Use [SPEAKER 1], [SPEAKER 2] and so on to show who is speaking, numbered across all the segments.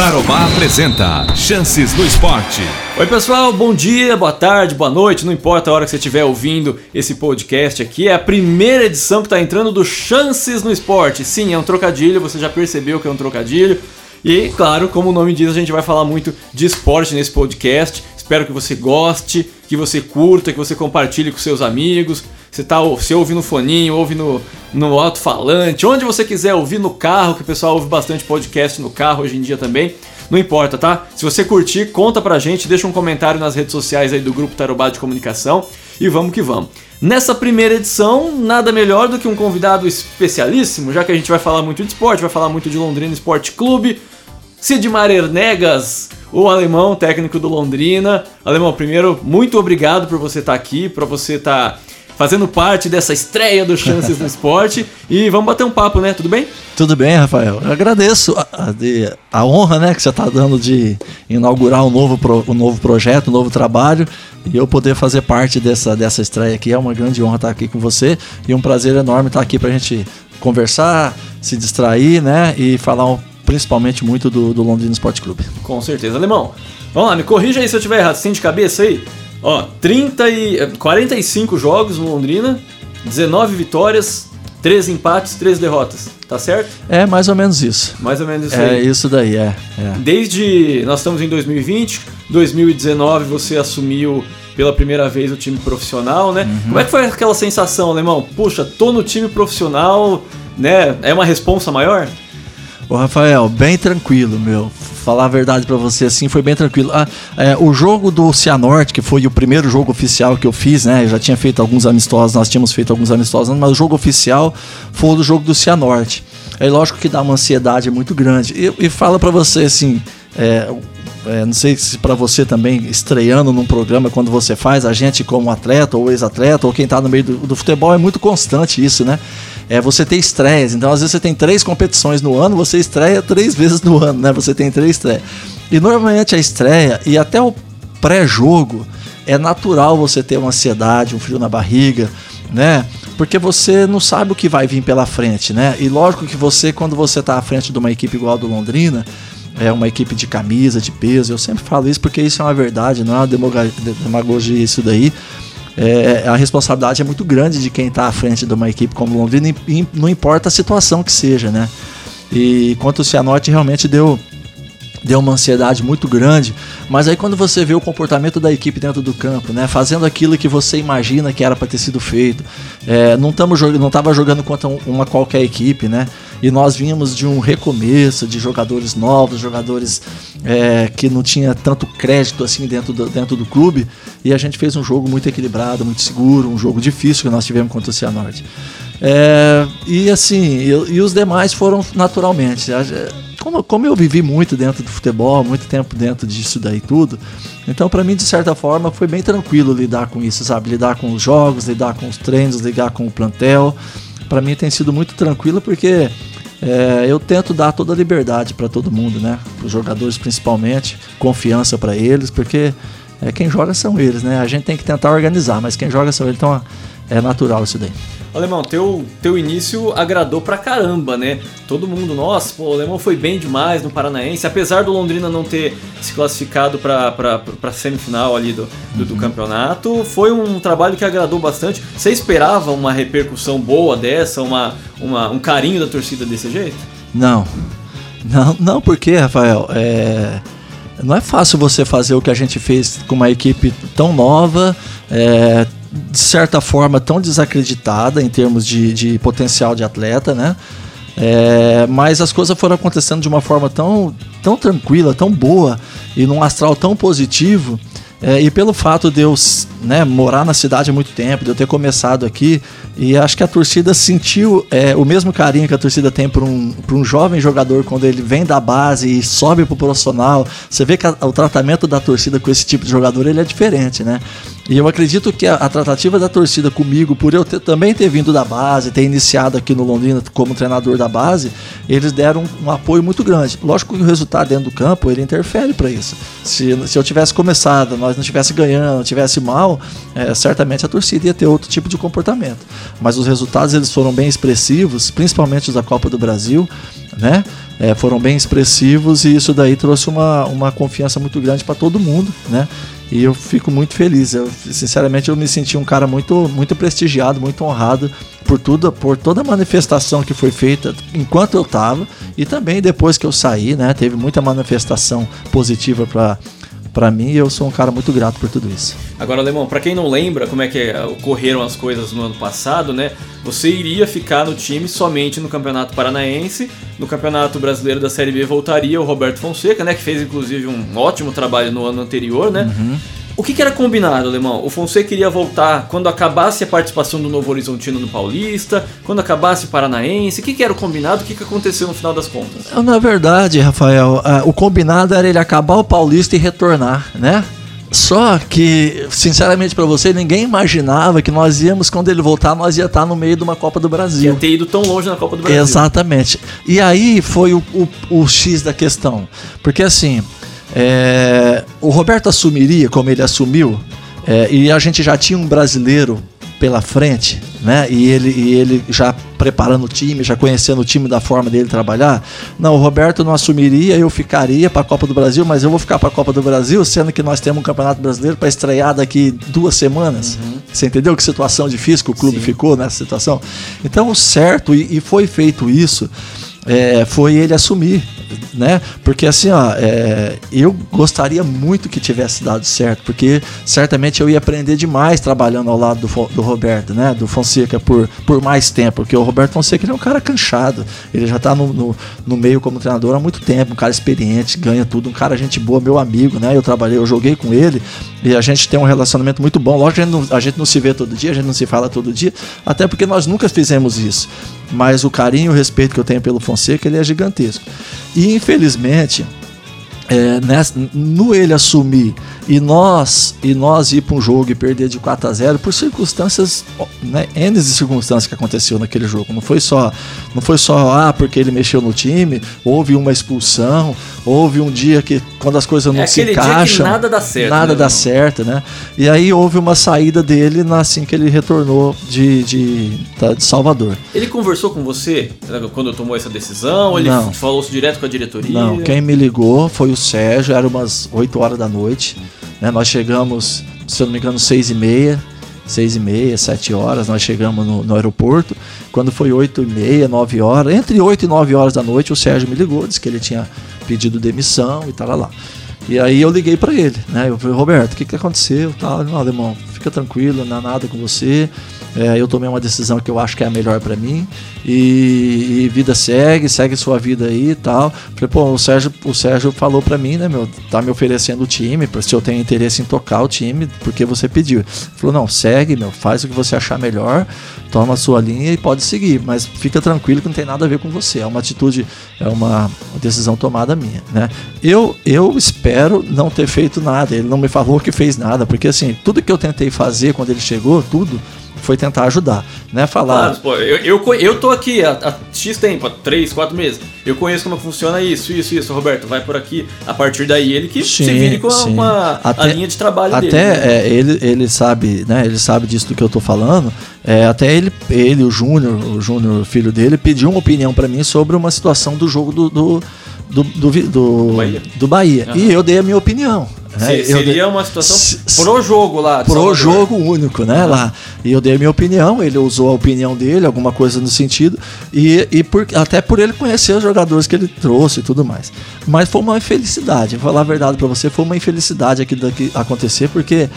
[SPEAKER 1] Tarobá apresenta Chances no Esporte.
[SPEAKER 2] Oi pessoal, bom dia, boa tarde, boa noite, não importa a hora que você estiver ouvindo esse podcast aqui, é a primeira edição que está entrando do Chances no Esporte. Sim, é um trocadilho, você já percebeu que é um trocadilho. E claro, como o nome diz, a gente vai falar muito de esporte nesse podcast. Espero que você goste, que você curta, que você compartilhe com seus amigos. Você, tá, você ouve no foninho, ouve no, no alto-falante, onde você quiser ouvir no carro, que o pessoal ouve bastante podcast no carro hoje em dia também. Não importa, tá? Se você curtir, conta pra gente, deixa um comentário nas redes sociais aí do Grupo Tarobá de Comunicação e vamos que vamos. Nessa primeira edição, nada melhor do que um convidado especialíssimo, já que a gente vai falar muito de esporte, vai falar muito de Londrina Esporte Clube. Sidmar Ernegas, o alemão técnico do Londrina. Alemão, primeiro, muito obrigado por você estar aqui, por você estar fazendo parte dessa estreia do Chances no Esporte. E vamos bater um papo, né? Tudo bem?
[SPEAKER 3] Tudo bem, Rafael. Eu agradeço a, a, a honra né, que você está dando de inaugurar um novo, pro, um novo projeto, um novo trabalho. E eu poder fazer parte dessa, dessa estreia aqui. É uma grande honra estar aqui com você. E um prazer enorme estar aqui para a gente conversar, se distrair, né? E falar um, principalmente muito do, do Londrina Esporte Clube.
[SPEAKER 2] Com certeza. Alemão, vamos lá, me corrija aí se eu estiver errado. Tem de cabeça aí? Ó, 30 e 45 jogos no Londrina, 19 vitórias, 3 empates, 3 derrotas. Tá certo?
[SPEAKER 3] É mais ou menos isso.
[SPEAKER 2] Mais ou menos isso
[SPEAKER 3] é,
[SPEAKER 2] aí.
[SPEAKER 3] É isso daí, é, é.
[SPEAKER 2] Desde. Nós estamos em 2020, 2019 você assumiu pela primeira vez o time profissional, né? Uhum. Como é que foi aquela sensação, Alemão? Puxa, tô no time profissional, né? É uma responsa maior?
[SPEAKER 3] Ô Rafael, bem tranquilo, meu falar a verdade para você assim, foi bem tranquilo. Ah, é, o jogo do Cianorte, que foi o primeiro jogo oficial que eu fiz, né? Eu já tinha feito alguns amistosos, nós tínhamos feito alguns amistosos, mas o jogo oficial foi o jogo do Cianorte. É lógico que dá uma ansiedade muito grande. E, e fala para você assim, é, é, não sei se para você também, estreando num programa, quando você faz, a gente como atleta ou ex-atleta, ou quem está no meio do, do, futebol, é muito constante isso, né? É você ter estreias. Então, às vezes, você tem três competições no ano, você estreia três vezes no ano, né? Você tem três estreias. E normalmente a estreia e até o pré-jogo é natural você ter uma ansiedade, um frio na barriga, né? Porque você não sabe o que vai vir pela frente, né? E lógico que você, quando você está à frente de uma equipe igual a do Londrina, é uma equipe de camisa, de peso. Eu sempre falo isso porque isso é uma verdade, não é uma demagogia isso daí. É, a responsabilidade é muito grande de quem está à frente de uma equipe como Londrina, e não importa a situação que seja, né? E quanto o Cianorte realmente deu deu uma ansiedade muito grande, mas aí quando você vê o comportamento da equipe dentro do campo, né, fazendo aquilo que você imagina que era para ter sido feito, é, não estamos não estava jogando contra uma qualquer equipe, né, e nós vínhamos de um recomeço de jogadores novos, jogadores é, que não tinha tanto crédito assim dentro do, dentro do clube, e a gente fez um jogo muito equilibrado, muito seguro, um jogo difícil que nós tivemos contra o Cianorte. É, e assim, e, os demais foram naturalmente. Como, como eu vivi muito dentro do futebol, muito tempo dentro disso daí tudo, então para mim, de certa forma, foi bem tranquilo lidar com isso, sabe? Lidar com os jogos, lidar com os treinos, lidar com o plantel. Para mim tem sido muito tranquilo porque é, eu tento dar toda a liberdade para todo mundo, né? Os jogadores principalmente, confiança para eles, porque é, quem joga são eles, né? A gente tem que tentar organizar, mas quem joga são eles, então é natural isso daí.
[SPEAKER 2] Alemão, teu, teu início agradou pra caramba, né? Todo mundo, nossa, pô, o Alemão foi bem demais no Paranaense, apesar do Londrina não ter se classificado pra, pra, pra semifinal ali do, do, do, uhum. campeonato, foi um trabalho que agradou bastante. Você esperava uma repercussão boa dessa, uma, uma, um carinho da torcida desse jeito?
[SPEAKER 3] Não. Não, não porque, Rafael, é não é fácil você fazer o que a gente fez com uma equipe tão nova, é, de certa forma tão desacreditada em termos de, de potencial de atleta, né? É, mas as coisas foram acontecendo de uma forma tão, tão tranquila, tão boa e num astral tão positivo. É, e pelo fato de eu né, morar na cidade há muito tempo, de eu ter começado aqui, e acho que a torcida sentiu é, o mesmo carinho que a torcida tem para um, um jovem jogador quando ele vem da base e sobe para o profissional. Você vê que a, o tratamento da torcida com esse tipo de jogador ele é diferente, né? E eu acredito que a, a tratativa da torcida comigo, por eu ter, também ter vindo da base, ter iniciado aqui no Londrina como treinador da base, eles deram um, um apoio muito grande. Lógico que o resultado dentro do campo ele interfere para isso. Se, se eu tivesse começado, nós não tivesse ganhando, não tivesse mal, é, certamente a torcida ia ter outro tipo de comportamento. Mas os resultados eles foram bem expressivos, principalmente os da Copa do Brasil, né? é, foram bem expressivos e isso daí trouxe uma, uma confiança muito grande para todo mundo, né? E eu fico muito feliz. Eu, sinceramente, eu me senti um cara muito, muito prestigiado, muito honrado por tudo, por toda a manifestação que foi feita enquanto eu estava e também depois que eu saí, né? Teve muita manifestação positiva para para mim, eu sou um cara muito grato por tudo isso.
[SPEAKER 2] Agora, Alemão, para quem não lembra como é que ocorreram as coisas no ano passado, né? Você iria ficar no time somente no Campeonato Paranaense, no Campeonato Brasileiro da Série B voltaria o Roberto Fonseca, né? Que fez inclusive um ótimo trabalho no ano anterior, né? Uhum. O que, que, era combinado, Alemão? O Fonseca queria voltar quando acabasse a participação do Novo Horizontino no Paulista, quando acabasse o Paranaense. O que, que era o combinado? O que, que aconteceu no final das contas?
[SPEAKER 3] Na verdade, Rafael, o combinado era ele acabar o Paulista e retornar, né? Só que, sinceramente para você, ninguém imaginava que nós íamos, quando ele voltar, nós ia estar no meio de uma Copa do Brasil.
[SPEAKER 2] Ia ter ido tão longe na Copa do Brasil.
[SPEAKER 3] Exatamente. E aí foi o, o, o X da questão. Porque assim, é, o Roberto assumiria como ele assumiu, é, e a gente já tinha um brasileiro pela frente, né? E ele, e ele já preparando o time, já conhecendo o time da forma dele trabalhar. Não, o Roberto não assumiria, eu ficaria para a Copa do Brasil, mas eu vou ficar para a Copa do Brasil, sendo que nós temos um Campeonato Brasileiro para estrear daqui duas semanas. Uhum. Você entendeu que situação difícil que o clube Sim. ficou nessa situação? Então, o certo, e, e foi feito isso, é, foi ele assumir né? Porque assim, ó, é, eu gostaria muito que tivesse dado certo, porque certamente eu ia aprender demais trabalhando ao lado do, do Roberto, né? Do Fonseca por, por mais tempo, porque o Roberto Fonseca ele é um cara canchado, ele já tá no, no, no, meio como treinador há muito tempo, um cara experiente, ganha tudo, um cara gente boa, meu amigo, né? Eu trabalhei, eu joguei com ele e a gente tem um relacionamento muito bom. Lógico que a gente não, a gente não se vê todo dia, a gente não se fala todo dia, até porque nós nunca fizemos isso mas o carinho e o respeito que eu tenho pelo Fonseca ele é gigantesco. E infelizmente, é, nessa, no ele assumir e nós e nós ir para um jogo e perder de 4 a 0 por circunstâncias, né, N circunstâncias que aconteceu naquele jogo. Não foi só, não foi só ah, porque ele mexeu no time, houve uma expulsão, houve um dia que quando as coisas não é se encaixam,
[SPEAKER 2] nada dá certo.
[SPEAKER 3] Nada né, dá certo, né? E aí houve uma saída dele assim que ele retornou de, de, de Salvador.
[SPEAKER 2] Ele conversou com você quando tomou essa decisão? Ele não. falou direto com a diretoria?
[SPEAKER 3] Não, quem me ligou foi o Sérgio, era umas 8 horas da noite. Né? Nós chegamos, se eu não me engano, 6 e meia, 6 e meia, 7 horas, nós chegamos no, no aeroporto. Quando foi 8 e meia, 9 horas, entre 8 e 9 horas da noite, o Sérgio me ligou, disse que ele tinha pedido demissão e tal lá. E aí eu liguei para ele, né? Eu falei, Roberto, o que, que aconteceu? Tal, não, alemão, fica tranquilo, não há nada com você. É, eu tomei uma decisão que eu acho que é a melhor para mim e, e, vida segue, segue sua vida aí e tal. Falei, pô, o Sérgio, o Sérgio falou para mim, né, meu, tá me oferecendo o time, se eu tenho interesse em tocar o time, porque você pediu. Ele falou, não, segue, meu, faz o que você achar melhor, toma a sua linha e pode seguir, mas fica tranquilo que não tem nada a ver com você. É uma atitude, é uma decisão tomada minha, né? Eu, eu espero não ter feito nada. Ele não me falou que fez nada, porque assim, tudo que eu tentei fazer quando ele chegou, tudo foi tentar ajudar, né? Falar.
[SPEAKER 2] Pô, eu, eu, eu tô aqui há, há X tempo, há 3, 4 meses. Eu conheço como funciona isso, isso, isso. Roberto, vai por aqui. A partir daí, ele que sim, se vire com a, uma, até, a linha de trabalho
[SPEAKER 3] até,
[SPEAKER 2] dele.
[SPEAKER 3] Até né? é, ele, ele sabe, né? Ele sabe disso do que eu tô falando. É, até ele, ele, o Júnior, o Júnior, filho dele, pediu uma opinião para mim sobre uma situação do jogo do, do do, do, do, Bahia. Do Bahia. Uhum. E eu dei a minha opinião.
[SPEAKER 2] Né? seria uma situação pro jogo lá.
[SPEAKER 3] Pro Salvador. jogo único, né? Lá. E eu dei a minha opinião, ele usou a opinião dele, alguma coisa no sentido, e, e por, até por ele conhecer os jogadores que ele trouxe e tudo mais. Mas foi uma infelicidade, vou falar a verdade para você, foi uma infelicidade aquilo daqui acontecer, porque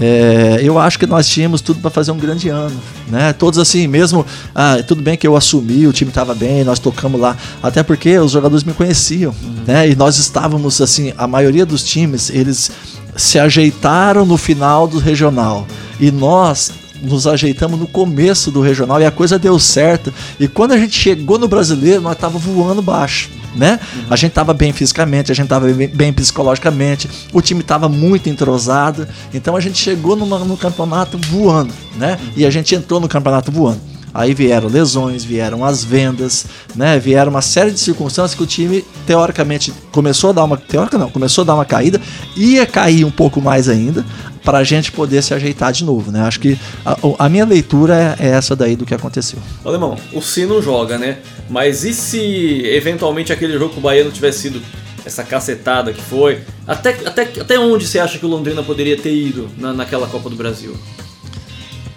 [SPEAKER 3] é, eu acho que nós tínhamos tudo para fazer um grande ano, né? Todos assim, mesmo, ah, tudo bem que eu assumi, o time estava bem, nós tocamos lá, até porque os jogadores me conheciam, uhum. né? E nós estávamos assim, a maioria dos times, eles se ajeitaram no final do regional e nós nos ajeitamos no começo do regional e a coisa deu certo. E quando a gente chegou no brasileiro, nós tava voando baixo né? Uhum. A gente estava bem fisicamente, a gente estava bem, bem, psicologicamente, o time estava muito entrosado, então a gente chegou numa, no campeonato voando, né? Uhum. E a gente entrou no campeonato voando. Aí vieram lesões, vieram as vendas, né? Vieram uma série de circunstâncias que o time teoricamente começou a dar uma teórica não, começou a dar uma caída, ia cair um pouco mais ainda, para a gente poder se ajeitar de novo, né? Acho que a, a minha leitura é, é essa daí do que aconteceu.
[SPEAKER 2] Alemão, o Sino joga, né? Mas e se eventualmente aquele jogo com o Bahia não tivesse sido essa cacetada que foi? Até, até, até onde você acha que o Londrina poderia ter ido na, naquela Copa do Brasil?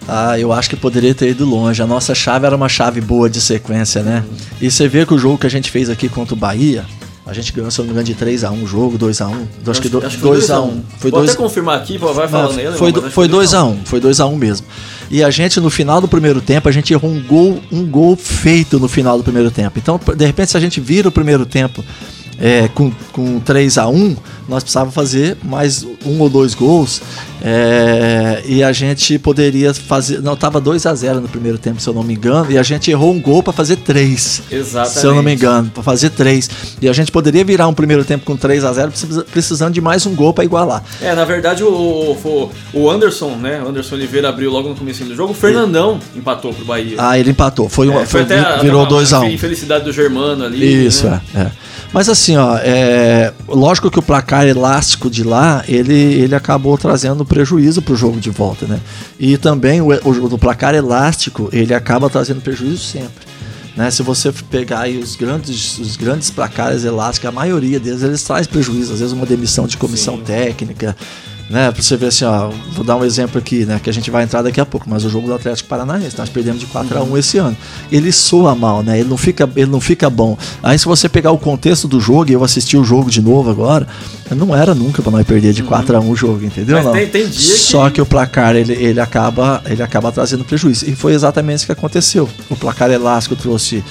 [SPEAKER 3] Ah, eu acho que poderia ter ido longe. A nossa chave era uma chave boa de sequência, né? E você vê que o jogo que a gente fez aqui contra o Bahia, a gente ganhou, se eu não me engano, de 3x1 o jogo, 2x1. Acho, acho que 2x1.
[SPEAKER 2] Foi Vou dois... até confirmar aqui, vai falando
[SPEAKER 3] nele. Foi, foi 2x1, foi 2x1 mesmo. E a gente, no final do primeiro tempo, a gente errou um gol, um gol feito no final do primeiro tempo. Então, de repente, se a gente vira o primeiro tempo é, com, com 3 a 1 nós precisávamos fazer mais um ou dois gols é, e a gente poderia fazer. Não, estava 2 a 0 no primeiro tempo, se eu não me engano, e a gente errou um gol para fazer três.
[SPEAKER 2] Exatamente.
[SPEAKER 3] Se eu não me engano, para fazer três. E a gente poderia virar um primeiro tempo com 3 a 0 precisando de mais um gol para igualar.
[SPEAKER 2] É, na verdade, o, o, o Anderson, né? O Anderson Oliveira abriu logo no começo do jogo. O Fernandão e... empatou pro Bahia.
[SPEAKER 3] Ah, ele empatou. Foi, é, foi, foi até virou 2 a 1 um.
[SPEAKER 2] Infelicidade do Germano ali.
[SPEAKER 3] Isso, né? é. é. Mas assim, ó, é, lógico que o placar elástico de lá, ele, ele acabou trazendo prejuízo para o jogo de volta, né? E também o, o, o placar elástico, ele acaba trazendo prejuízo sempre. Né? Se você pegar aí os grandes, os grandes placares elásticos, a maioria deles eles traz prejuízo, às vezes uma demissão de comissão Sim. técnica, né? Pra você ver assim, ó, vou dar um exemplo aqui, né? Que a gente vai entrar daqui a pouco, mas o jogo do Atlético Paranaense, nós perdemos de 4 a 1 esse ano. Ele soa mal, né? Ele não fica, ele não fica bom. Aí se você pegar o contexto do jogo, e eu assisti o jogo de novo agora, não era nunca para nós perder de 4 uhum. a 1 o jogo, entendeu? Mas não.
[SPEAKER 2] Tem, tem dia
[SPEAKER 3] Só que... que o placar ele, ele acaba, ele acaba trazendo prejuízo. E foi exatamente isso que aconteceu. O placar elástico trouxe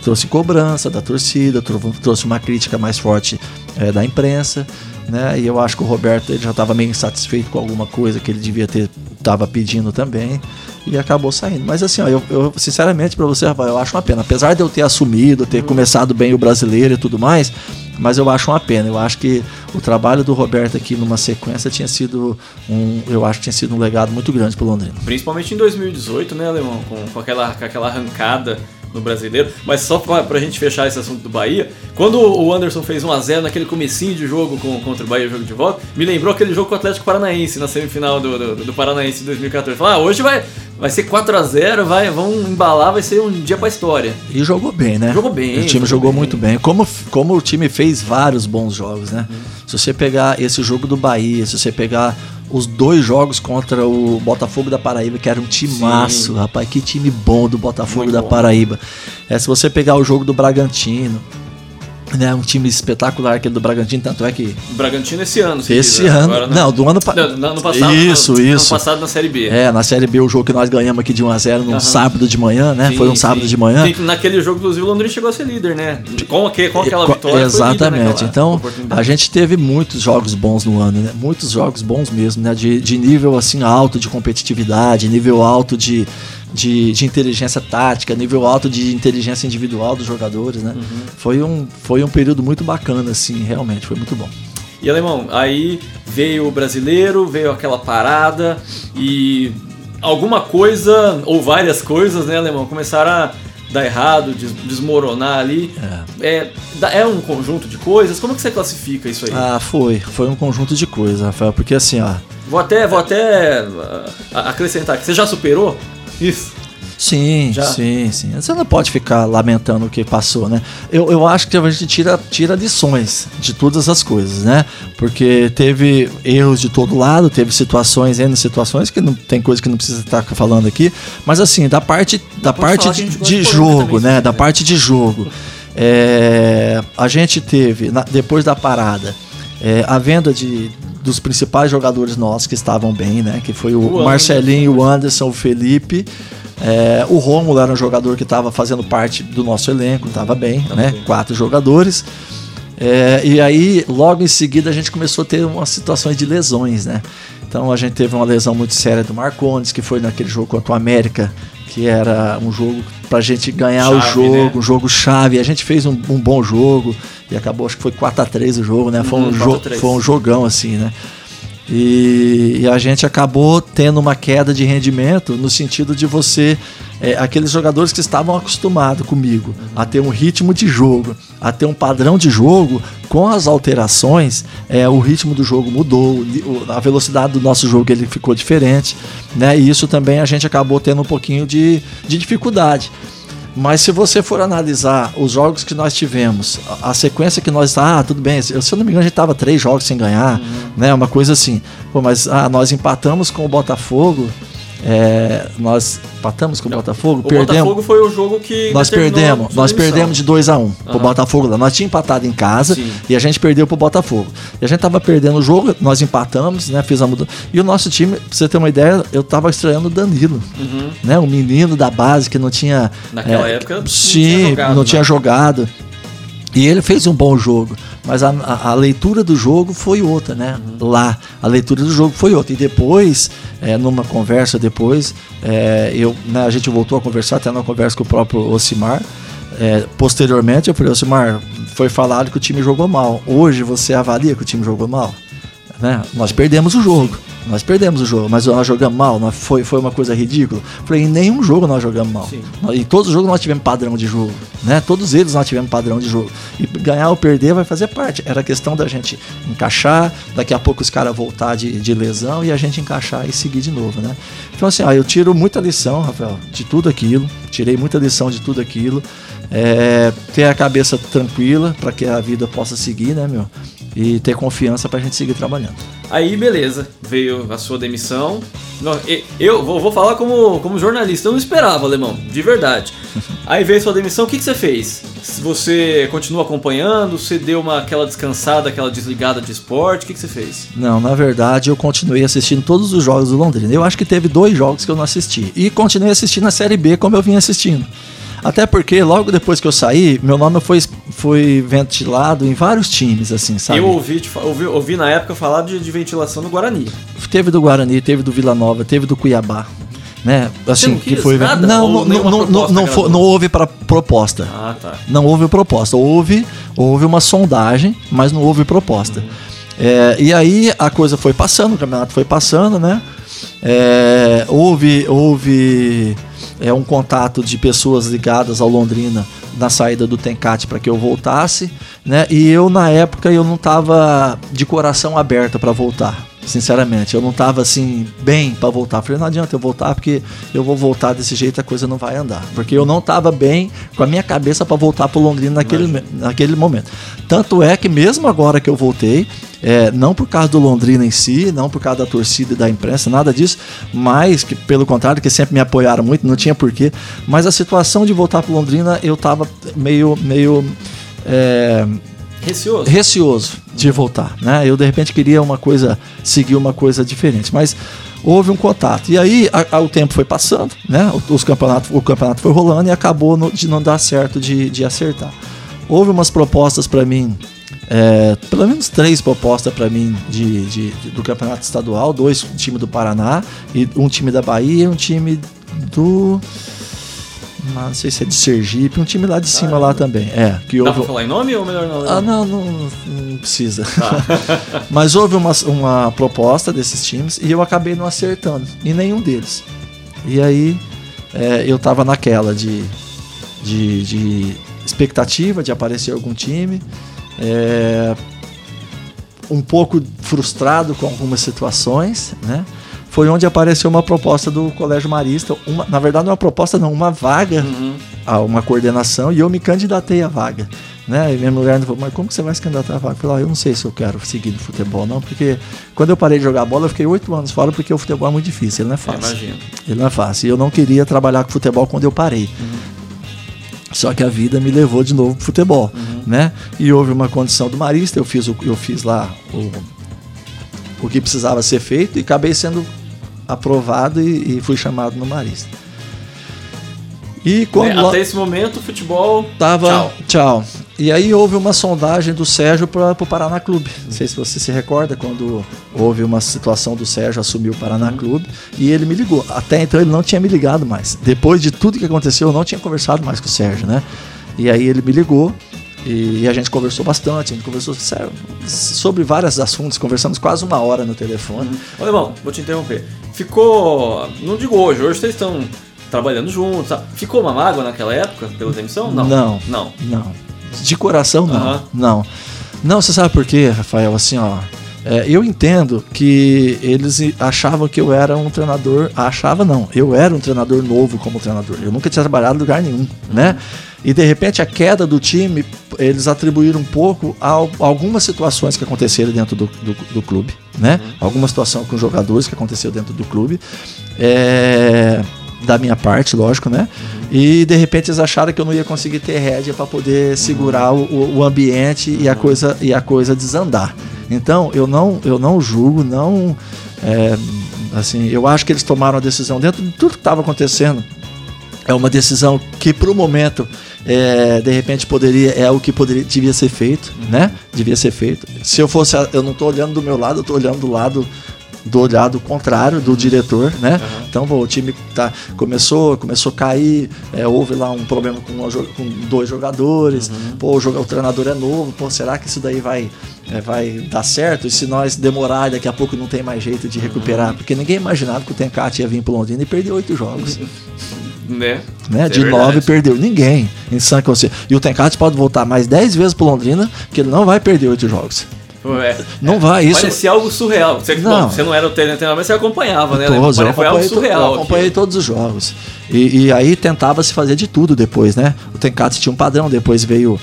[SPEAKER 3] trouxe cobrança da torcida, trouxe uma crítica mais forte é, da imprensa né? E eu acho que o Roberto ele já estava meio insatisfeito com alguma coisa que ele devia ter estava pedindo também e acabou saindo. Mas assim, ó, eu, eu sinceramente para você, Rafael, eu acho uma pena. Apesar de eu ter assumido, ter começado bem o brasileiro e tudo mais, mas eu acho uma pena. Eu acho que o trabalho do Roberto aqui numa sequência tinha sido um, eu acho tinha sido um legado muito grande para Londrina.
[SPEAKER 2] Principalmente em 2018, né, Alemão, com, com aquela com aquela arrancada no brasileiro. Mas só pra, pra gente fechar esse assunto do Bahia, quando o Anderson fez 1x0 naquele comecinho de jogo com, contra o Bahia, jogo de volta, me lembrou aquele jogo com o Atlético Paranaense na semifinal do, do, do Paranaense de 2014. Falei, ah, hoje vai, vai ser 4x0, vai, vão embalar, vai ser um dia pra história.
[SPEAKER 3] E jogou bem, né?
[SPEAKER 2] Jogou bem.
[SPEAKER 3] O time jogou, jogou bem. muito bem. Como, como o time fez vários bons jogos, né? Uhum. Se você pegar esse jogo do Bahia, se você pegar os dois jogos contra o Botafogo da Paraíba, que era um timaço, Sim. rapaz, que time bom do Botafogo Muito da bom. Paraíba. É, se você pegar o jogo do Bragantino, né, um time espetacular aquele do Bragantino, tanto é que.
[SPEAKER 2] O Bragantino esse ano,
[SPEAKER 3] Esse ano. Agora, não, do ano,
[SPEAKER 2] pa... não, ano passado.
[SPEAKER 3] Isso,
[SPEAKER 2] no,
[SPEAKER 3] isso.
[SPEAKER 2] Ano passado na Série B.
[SPEAKER 3] É, na Série B, o jogo que nós ganhamos aqui de 1x0 num uhum. sábado de manhã, né? Sim, foi um sábado sim. de manhã. Sim,
[SPEAKER 2] naquele jogo, inclusive, o Londrina chegou a ser líder, né? Com, que, com aquela vitória.
[SPEAKER 3] Exatamente. então, a gente teve muitos jogos bons no ano, né? Muitos jogos bons mesmo, né? De, de nível assim alto de competitividade, nível alto de de, de inteligência tática, nível alto de inteligência individual dos jogadores, né? Uhum. Foi, um, foi um período muito bacana, assim, realmente, foi muito bom.
[SPEAKER 2] E Alemão, aí veio o brasileiro, veio aquela parada e alguma coisa, ou várias coisas, né, Alemão, começaram a dar errado, desmoronar ali. É. é. É, um conjunto de coisas? Como que você classifica isso aí?
[SPEAKER 3] Ah, foi. Foi um conjunto de coisas, Rafael, porque assim, ó.
[SPEAKER 2] Vou até, vou até ah, acrescentar que você já superou isso.
[SPEAKER 3] Sim, Já? sim, sim. Você não pode ficar lamentando o que passou, né? Eu, eu acho que a gente tira, tira lições de todas as coisas, né? Porque teve erros de todo lado, teve situações, N situações, que não tem coisa que não precisa estar falando aqui. Mas assim, da parte, da parte de, de jogo, né? Da parte de jogo. É, a gente teve, na, depois da parada, é, a venda de, dos principais jogadores nossos que estavam bem, né? Que foi o, o Marcelinho, o Anderson, o Felipe. É, o Romulo era um jogador que estava fazendo parte do nosso elenco, estava bem, né? Bem. Quatro jogadores. É, e aí, logo em seguida, a gente começou a ter umas situações de lesões, né? Então a gente teve uma lesão muito séria do Marcondes, que foi naquele jogo contra o América, que era um jogo pra gente ganhar chave, o jogo, né? um jogo chave. A gente fez um, um, bom jogo e acabou, acho que foi 4 a 3 o jogo, né? Foi, um, jo foi um jogão assim, né? E, e, a gente acabou tendo uma queda de rendimento no sentido de você é, aqueles jogadores que estavam acostumados comigo a ter um ritmo de jogo, a ter um padrão de jogo, com as alterações, é, o ritmo do jogo mudou, a velocidade do nosso jogo ele ficou diferente, né? E isso também a gente acabou tendo um pouquinho de, de dificuldade. Mas se você for analisar os jogos que nós tivemos, a, sequência que nós. Ah, tudo bem, se eu não me engano, a gente tava três jogos sem ganhar, uhum. né? Uma coisa assim. Pô, mas ah, nós empatamos com o Botafogo é, nós empatamos com o Botafogo,
[SPEAKER 2] o
[SPEAKER 3] perdemos.
[SPEAKER 2] Botafogo foi o jogo que
[SPEAKER 3] nós perdemos, nós perdemos de 2 a 1 um uhum. pro Botafogo lá. Nós tínhamos empatado em casa Sim. e a gente perdeu pro Botafogo. E a gente tava perdendo o jogo, nós empatamos, né, fiz a mudança. E o nosso time, pra você ter uma ideia, eu tava estranhando o Danilo, uhum. né, um menino da base que não tinha
[SPEAKER 2] naquela é, época não
[SPEAKER 3] sim, tinha jogado, não né? tinha jogado. E ele fez um bom jogo, mas a, a, leitura do jogo foi outra, né? Lá, a leitura do jogo foi outra. E depois, é, numa conversa depois, é, eu, né, a gente voltou a conversar, até numa conversa com o próprio Ocimar. É, posteriormente, eu falei, Ocimar, foi falado que o time jogou mal. Hoje você avalia que o time jogou mal? Né? Nós perdemos o jogo. Nós perdemos o jogo, mas nós jogamos mal, nós foi, foi uma coisa ridícula. Falei, em nenhum jogo nós jogamos mal. Sim. Em todos os jogos nós tivemos padrão de jogo, né? Todos eles nós tivemos padrão de jogo. E ganhar ou perder vai fazer parte. Era questão da gente encaixar, daqui a pouco os caras voltar de, de lesão e a gente encaixar e seguir de novo, né? Então assim, ó, eu tiro muita lição, Rafael, de tudo aquilo. Tirei muita lição de tudo aquilo. É, ter a cabeça tranquila para que a vida possa seguir, né, meu? E ter confiança para a gente seguir trabalhando.
[SPEAKER 2] Aí, beleza, veio a sua demissão. Eu vou falar como, como jornalista, eu não esperava, Alemão, de verdade. Aí veio a sua demissão, o que, que você fez? Você continua acompanhando? Você deu uma, aquela descansada, aquela desligada de esporte? O que, que você fez?
[SPEAKER 3] Não, na verdade eu continuei assistindo todos os jogos do Londrina. Eu acho que teve dois jogos que eu não assisti. E continuei assistindo a Série B como eu vinha assistindo. Até porque logo depois que eu saí, meu nome foi, foi ventilado em vários times, assim, sabe?
[SPEAKER 2] Eu ouvi, ouvi, ouvi na época falar de, de ventilação no Guarani.
[SPEAKER 3] Teve do Guarani, teve do Vila Nova, teve do Cuiabá né? Assim,
[SPEAKER 2] não
[SPEAKER 3] que foi
[SPEAKER 2] nada?
[SPEAKER 3] não não não, não, foi, não houve para proposta.
[SPEAKER 2] Ah, tá.
[SPEAKER 3] Não houve proposta. Houve houve uma sondagem, mas não houve proposta. Uhum. É, e aí a coisa foi passando, o campeonato foi passando, né? É, houve houve é, um contato de pessoas ligadas ao Londrina na saída do Tencate para que eu voltasse, né? E eu na época eu não estava de coração aberto para voltar, sinceramente. Eu não estava assim bem para voltar. Falei, não adianta eu voltar porque eu vou voltar desse jeito a coisa não vai andar, porque eu não estava bem com a minha cabeça para voltar para Londrina naquele naquele momento. Tanto é que mesmo agora que eu voltei, é, não por causa do Londrina em si, não por causa da torcida e da imprensa, nada disso, mas que pelo contrário, que sempre me apoiaram muito, não tinha porquê. Mas a situação de voltar para Londrina, eu tava meio. meio é,
[SPEAKER 2] receoso.
[SPEAKER 3] receoso de voltar. Né? Eu de repente queria uma coisa, seguir uma coisa diferente. Mas houve um contato. E aí a, a, o tempo foi passando, né? Os campeonatos, o campeonato foi rolando e acabou no, de não dar certo de, de acertar. Houve umas propostas para mim é, pelo menos três propostas para mim de, de, de, do campeonato estadual, dois um time do Paraná e um time da Bahia um time do não sei se é de Sergipe, um time lá de cima ah, lá também. É,
[SPEAKER 2] que houve... Dá pra falar em nome ou melhor não?
[SPEAKER 3] Ah, não, não, não precisa. Tá. Mas houve uma, uma proposta desses times e eu acabei não acertando em nenhum deles. E aí é, eu tava naquela de, de, de expectativa de aparecer algum time é, um pouco frustrado com algumas situações, né? Foi onde apareceu uma proposta do Colégio Marista, uma, na verdade não é uma proposta não, uma vaga, uhum. a uma coordenação, e eu me candidatei à vaga. Né? E minha mulher falou, mas como que você vai se candidatar à vaga? Eu falei, ah, eu não sei se eu quero seguir no futebol, não, porque quando eu parei de jogar bola, eu fiquei oito anos fora, porque o futebol é muito difícil, ele não é fácil.
[SPEAKER 2] Imagino.
[SPEAKER 3] Ele não é fácil. E eu não queria trabalhar com futebol quando eu parei. Uhum. Só que a vida me levou de novo pro futebol, uhum. né? E houve uma condição do Marista, eu fiz, o, eu fiz lá o, o que precisava ser feito e acabei sendo aprovado e, e fui chamado no Marista.
[SPEAKER 2] E quando é, até esse momento o futebol
[SPEAKER 3] tava tchau. tchau. E aí houve uma sondagem do Sérgio para o Paraná Clube. Não sei se você se recorda quando houve uma situação do Sérgio assumir o Paraná uhum. Clube e ele me ligou. Até então ele não tinha me ligado mais. Depois de tudo que aconteceu, eu não tinha conversado mais com o Sérgio, né? E aí ele me ligou e a gente conversou bastante, a gente conversou sério, sobre vários assuntos, conversamos quase uma hora no telefone.
[SPEAKER 2] Uhum. Ô, irmão, vou te interromper. Ficou, não digo hoje, hoje vocês estão trabalhando juntos. tá? Ficou uma mágoa naquela época pela demissão? Não.
[SPEAKER 3] Não.
[SPEAKER 2] Não.
[SPEAKER 3] Não. De coração, não.
[SPEAKER 2] Aham.
[SPEAKER 3] Não. Não, você sabe por quê, Rafael? Assim, ó. É, eu entendo que eles achavam que eu era um treinador. Achava não, eu era um treinador novo como treinador. Eu nunca tinha trabalhado em lugar nenhum, né? E de repente a queda do time, eles atribuíram um pouco a al- algumas situações que aconteceram dentro do, do, do clube, né? Alguma situação com jogadores que aconteceu dentro do clube. É, da minha parte, lógico, né? E de repente eles acharam que eu não ia conseguir ter rédea para poder segurar o, o- o ambiente e a coisa e a coisa desandar. Então eu não eu não julgo, não é, assim, eu acho que eles tomaram a decisão dentro de tudo que estava acontecendo. É uma decisão que para o momento é, de repente poderia é o que poderia devia ser feito, né? Devia ser feito. Se eu fosse, eu não estou olhando do meu lado, eu estou olhando do lado do olhado contrário do diretor, né? Então pô, o time tá, começou, começou a cair, é, houve lá um problema com, uma com dois jogadores, pô, o, o treinador é novo, pô, será que isso daí vai, é, vai dar certo? E se nós demorar, daqui a pouco não tem mais jeito de recuperar? Porque ninguém imaginava que o Tencate ia vir pro Londrina e perder oito jogos
[SPEAKER 2] Né?
[SPEAKER 3] né?
[SPEAKER 2] Isso
[SPEAKER 3] de
[SPEAKER 2] é
[SPEAKER 3] nove perdeu ninguém em São. E o Tencate pode voltar mais 10 vezes pro Londrina, que ele não vai perder oito jogos.
[SPEAKER 2] É.
[SPEAKER 3] Não vai, isso.
[SPEAKER 2] Parecia algo surreal. Você,
[SPEAKER 3] Não.
[SPEAKER 2] bom, você não era o treinador, mas você acompanhava, né?
[SPEAKER 3] Todos, eu
[SPEAKER 2] Foi algo surreal.
[SPEAKER 3] eu acompanhei todos os jogos. E, e aí tentava se fazer de tudo depois, né? O Tencate tinha um padrão, depois veio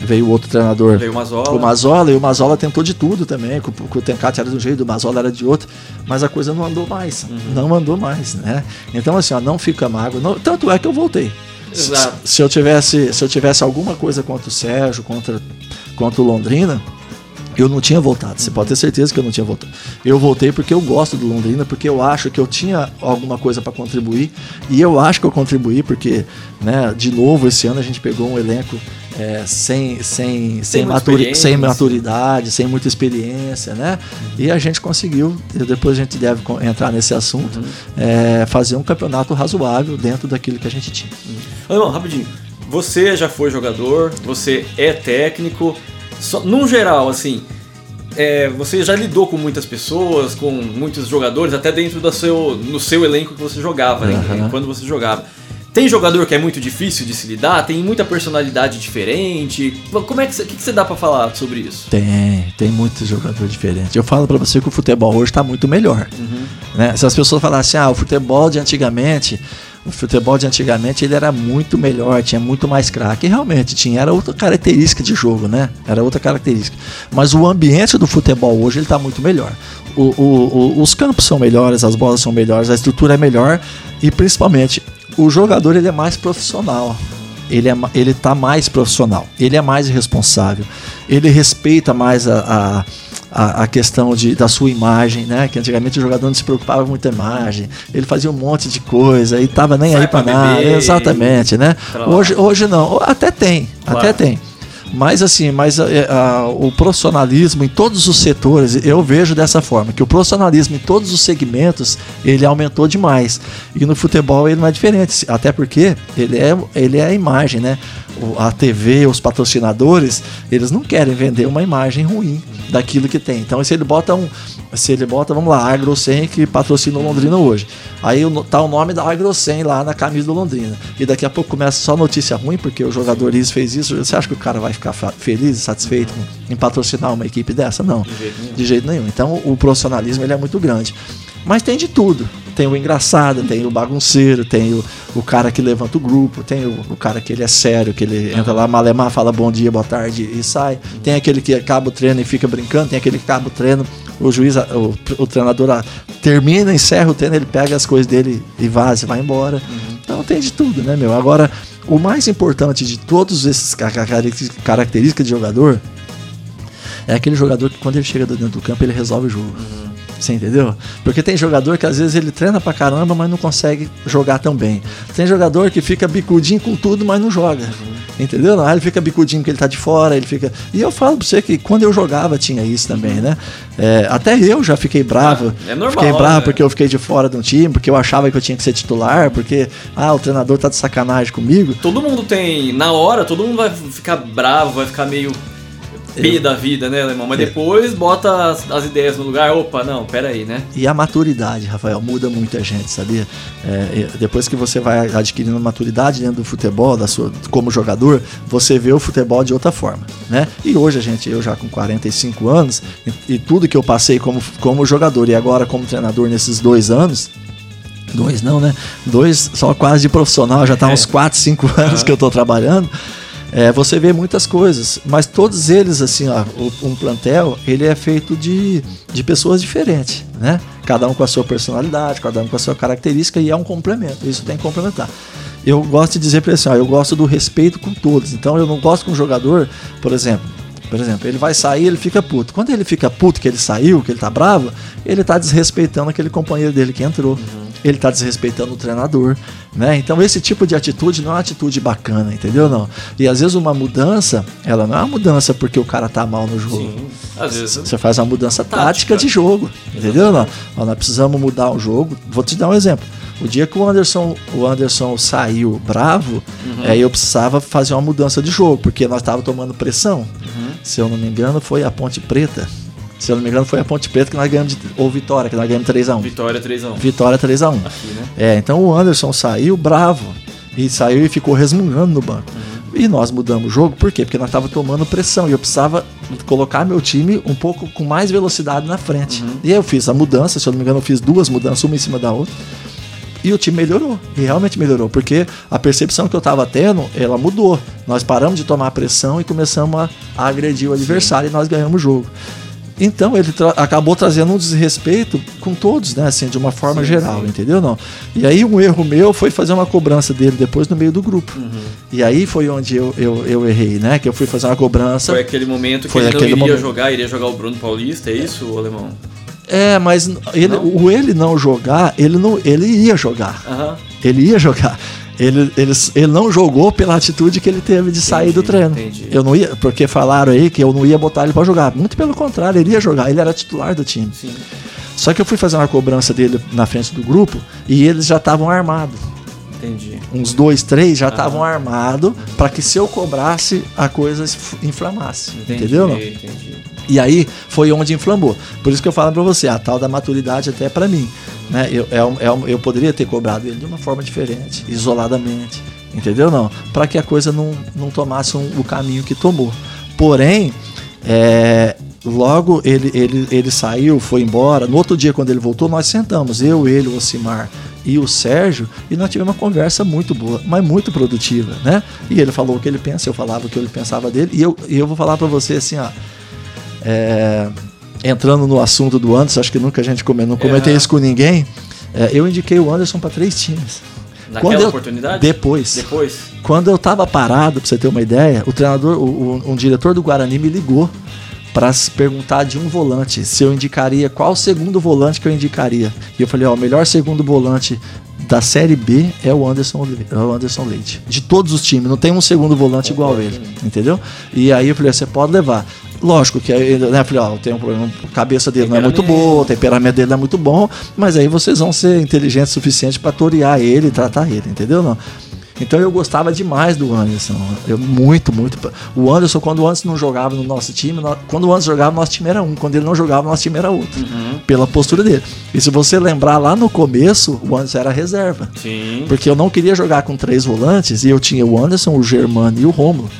[SPEAKER 3] veio o outro treinador.
[SPEAKER 2] Veio o Mazola.
[SPEAKER 3] O Mazola, e o Mazola tentou de tudo também. O, o Tencate era de um jeito, o Mazola era de outro. Mas a coisa não andou mais.
[SPEAKER 2] Uhum.
[SPEAKER 3] Não andou mais, né? Então, assim, ó, não fica mágoa. Não- tanto é que eu voltei. Se,
[SPEAKER 2] Exato.
[SPEAKER 3] se eu tivesse, se eu tivesse alguma coisa contra o Sérgio, contra, contra o Londrina, eu não tinha voltado. Você pode ter certeza que eu não tinha voltado. Eu voltei porque eu gosto do Londrina, porque eu acho que eu tinha alguma coisa para contribuir. E eu acho que eu contribuí, porque, né, de novo, esse ano a gente pegou um elenco é, sem, sem, sem, maturi- sem maturidade, sem muita experiência, né? E a gente conseguiu, e depois a gente deve entrar nesse assunto, é, fazer um campeonato razoável dentro daquilo que a gente tinha.
[SPEAKER 2] Alemão, rapidinho. Você já foi jogador, você é técnico. Só, num geral, assim, é, você já lidou com muitas pessoas, com muitos jogadores, até dentro do seu, no seu elenco que você jogava, né?
[SPEAKER 3] Aham.
[SPEAKER 2] Quando você jogava. Tem jogador que é muito difícil de se lidar? Tem muita personalidade diferente? Como é que que que você dá pra falar sobre isso?
[SPEAKER 3] Tem, tem muitos jogadores diferentes. Eu falo pra você que o futebol hoje tá muito melhor. Né? Se as pessoas falassem, ah, o futebol de antigamente, o futebol de antigamente ele era muito melhor, tinha muito mais craque. Realmente tinha, era outra característica de jogo, né? Era outra característica. Mas o ambiente do futebol hoje ele tá muito melhor. O- o- o- os campos são melhores, as bolas são melhores, a estrutura é melhor e principalmente o jogador ele é mais profissional. Ele, é, ele tá mais profissional, ele é mais responsável, ele respeita mais a, a, a, questão de, da sua imagem, né? Que antigamente o jogador não se preocupava muito com a imagem, ele fazia um monte de coisa e tava nem
[SPEAKER 2] Sai
[SPEAKER 3] aí pra nada. Exatamente, né? Hoje, hoje não, até tem,
[SPEAKER 2] Claro.
[SPEAKER 3] até tem. Mas assim, mas é, a- o profissionalismo em todos os setores, eu vejo dessa forma, que o profissionalismo em todos os segmentos, ele aumentou demais. E no futebol ele não é diferente, até porque ele é, ele é a imagem, né? A TV, os patrocinadores, eles não querem vender uma imagem ruim daquilo que tem. Então se ele bota um, se ele bota, vamos lá, Agrocem que patrocina o Londrina hoje. Aí tá o nome da Agrocem lá na camisa do Londrina. E daqui a pouco começa só notícia ruim, porque o jogador isso fez isso. Você acha que o cara vai ficar feliz e satisfeito em patrocinar uma equipe dessa? Não.
[SPEAKER 2] De jeito nenhum.
[SPEAKER 3] De jeito nenhum. Então o profissionalismo ele é muito grande. Mas tem de tudo. Tem o engraçado, tem o bagunceiro, tem o, o cara que levanta o grupo, tem o, o cara que ele é sério, que ele entra lá, malemar, fala bom dia, boa tarde e sai. Tem aquele que acaba o treino e fica brincando, tem aquele que acaba o treino, o juiz, o, o treinador termina, encerra o treino, ele pega as coisas dele e vaza, vai embora. Então tem de tudo, né, meu? Agora, o mais importante de todos esses ca- ca- características de jogador é aquele jogador que quando ele chega dentro do campo ele resolve o jogo. Você entendeu? Porque tem jogador que às vezes ele treina pra caramba, mas não consegue jogar tão bem. Tem jogador que fica bicudinho com tudo, mas não joga. Entendeu? Não, ele fica bicudinho porque ele tá de fora, ele fica. E eu falo pra você que quando eu jogava tinha isso também, né? É, até eu já fiquei bravo.
[SPEAKER 2] Ah, é normal,
[SPEAKER 3] Fiquei bravo
[SPEAKER 2] né?
[SPEAKER 3] porque eu fiquei de fora de um time, porque eu achava que eu tinha que ser titular, porque ah, o treinador tá de sacanagem comigo.
[SPEAKER 2] Todo mundo tem, na hora, todo mundo vai ficar bravo, vai ficar meio. P da vida, né, Alemão? Mas depois bota as, as ideias no lugar. Opa, não, pera aí, né?
[SPEAKER 3] E a maturidade, Rafael, muda muita gente, sabia? É, depois que você vai adquirindo maturidade dentro do futebol, da sua, como jogador, você vê o futebol de outra forma, né? E hoje a gente, eu já com 45 anos, e, e tudo que eu passei como, como jogador e agora como treinador nesses dois anos, dois não, né? Dois só quase de profissional, já tá é. uns 4, 5 anos que eu tô trabalhando. É, você vê muitas coisas, mas todos eles, assim, ó, um plantel, ele é feito de, de pessoas diferentes, né? Cada um com a sua personalidade, cada um com a sua característica e é um complemento, isso tem que complementar. Eu gosto de dizer para assim, ó, eu gosto do respeito com todos, então eu não gosto com um jogador, por exemplo, por exemplo, ele vai sair, ele fica puto. Quando ele fica puto que ele saiu, que ele tá bravo, ele tá desrespeitando aquele companheiro dele que entrou. Uhum ele está desrespeitando o treinador, né? Então esse tipo de atitude não é uma atitude bacana, entendeu não? E às vezes uma mudança, ela não é uma mudança porque o cara tá mal no jogo. Sim, às vezes você faz uma mudança tática, tática de jogo, entendeu não? Nós precisamos mudar o jogo. Vou te dar um exemplo. O dia que o Anderson, o Anderson saiu bravo, uhum. é, eu precisava fazer uma mudança de jogo, porque nós estávamos tomando pressão. Uhum. Se eu não me engano, foi a Ponte Preta. Se eu não me engano, foi a Ponte Preta que nós ganhamos, de, ou Vitória, que nós ganhamos 3x1.
[SPEAKER 2] Vitória 3x1.
[SPEAKER 3] Vitória 3x1. Né? É, então o Anderson saiu bravo. E saiu e ficou resmungando no banco. Uhum. E nós mudamos o jogo, por quê? Porque nós estávamos tomando pressão e eu precisava colocar meu time um pouco com mais velocidade na frente. Uhum. E aí eu fiz a mudança, se eu não me engano, eu fiz duas mudanças, uma em cima da outra. E o time melhorou, e realmente melhorou, porque a percepção que eu estava tendo, ela mudou. Nós paramos de tomar pressão e começamos a, a agredir o adversário Sim. e nós ganhamos o jogo. Então ele tra acabou trazendo um desrespeito com todos, né? Assim, de uma forma sim, geral, sim. entendeu? Não. E aí um erro meu foi fazer uma cobrança dele depois no meio do grupo. Uhum. E aí foi onde eu, eu, eu, errei, né? Que eu fui fazer uma cobrança.
[SPEAKER 2] Foi aquele momento que foi ele não iria momento. jogar, iria jogar o Bruno Paulista, é isso, o alemão?
[SPEAKER 3] É, mas ele, o ele não jogar, ele não, ele ia jogar. Uhum. Ele ia jogar ele, ele, ele não jogou pela atitude que ele teve de sair do treino. Entendi. Eu não ia, porque falaram aí que eu não ia botar ele para jogar. Muito pelo contrário, ele ia jogar, ele era titular do time. Sim. Só que eu fui fazer uma cobrança dele na frente do grupo e eles já estavam armados.
[SPEAKER 2] Entendi.
[SPEAKER 3] Uns dois, três já estavam ah. armados para que se eu cobrasse a coisa inflamasse. Entendi, entendeu? Não? Entendi. E aí foi onde inflamou. Por isso que eu falo para você, a tal da maturidade até para mim. Né? Eu, é, é, eu poderia ter cobrado ele de uma forma diferente, isoladamente, entendeu? Não, para que a coisa não, não tomasse um, o caminho que tomou. Porém, é, logo ele, ele, ele saiu, foi embora. No outro dia, quando ele voltou, nós sentamos, eu, ele, o Ocimar e o Sérgio, e nós tivemos uma conversa muito boa, mas muito produtiva, né? E ele falou o que ele pensa, eu falava o que ele pensava dele, e eu, e eu vou falar para você assim, ó. É, entrando no assunto do Anderson, acho que nunca a gente comentou, não comentei é. isso com ninguém. É, eu indiquei o Anderson para três times.
[SPEAKER 2] Naquela quando eu, oportunidade?
[SPEAKER 3] Depois.
[SPEAKER 2] Depois.
[SPEAKER 3] Quando eu estava parado, para você ter uma ideia, o treinador, o, o, um diretor do Guarani me ligou para perguntar de um volante, se eu indicaria qual segundo volante que eu indicaria. E eu falei, ó, o melhor segundo volante da Série B é o Anderson, é o Anderson Leite. De todos os times, não tem um segundo volante igual a ele, entendeu? E aí eu falei, você pode levar. Lógico que aí, né, falei, ó, tem um problema, a cabeça dele não é muito boa, o temperamento dele não é muito bom, mas aí vocês vão ser inteligentes o suficiente para torear ele e tratar ele, entendeu? Não? Então eu gostava demais do Anderson. Eu muito, muito. O Anderson, quando o Anderson não jogava no nosso time, quando o Anderson jogava, nosso time era um. Quando ele não jogava, nosso time era outro. Uhum. Pela postura dele. E se você lembrar lá no começo, o Anderson era reserva. Sim. Porque eu não queria jogar com três volantes e eu tinha o Anderson, o Germano e o Romulo.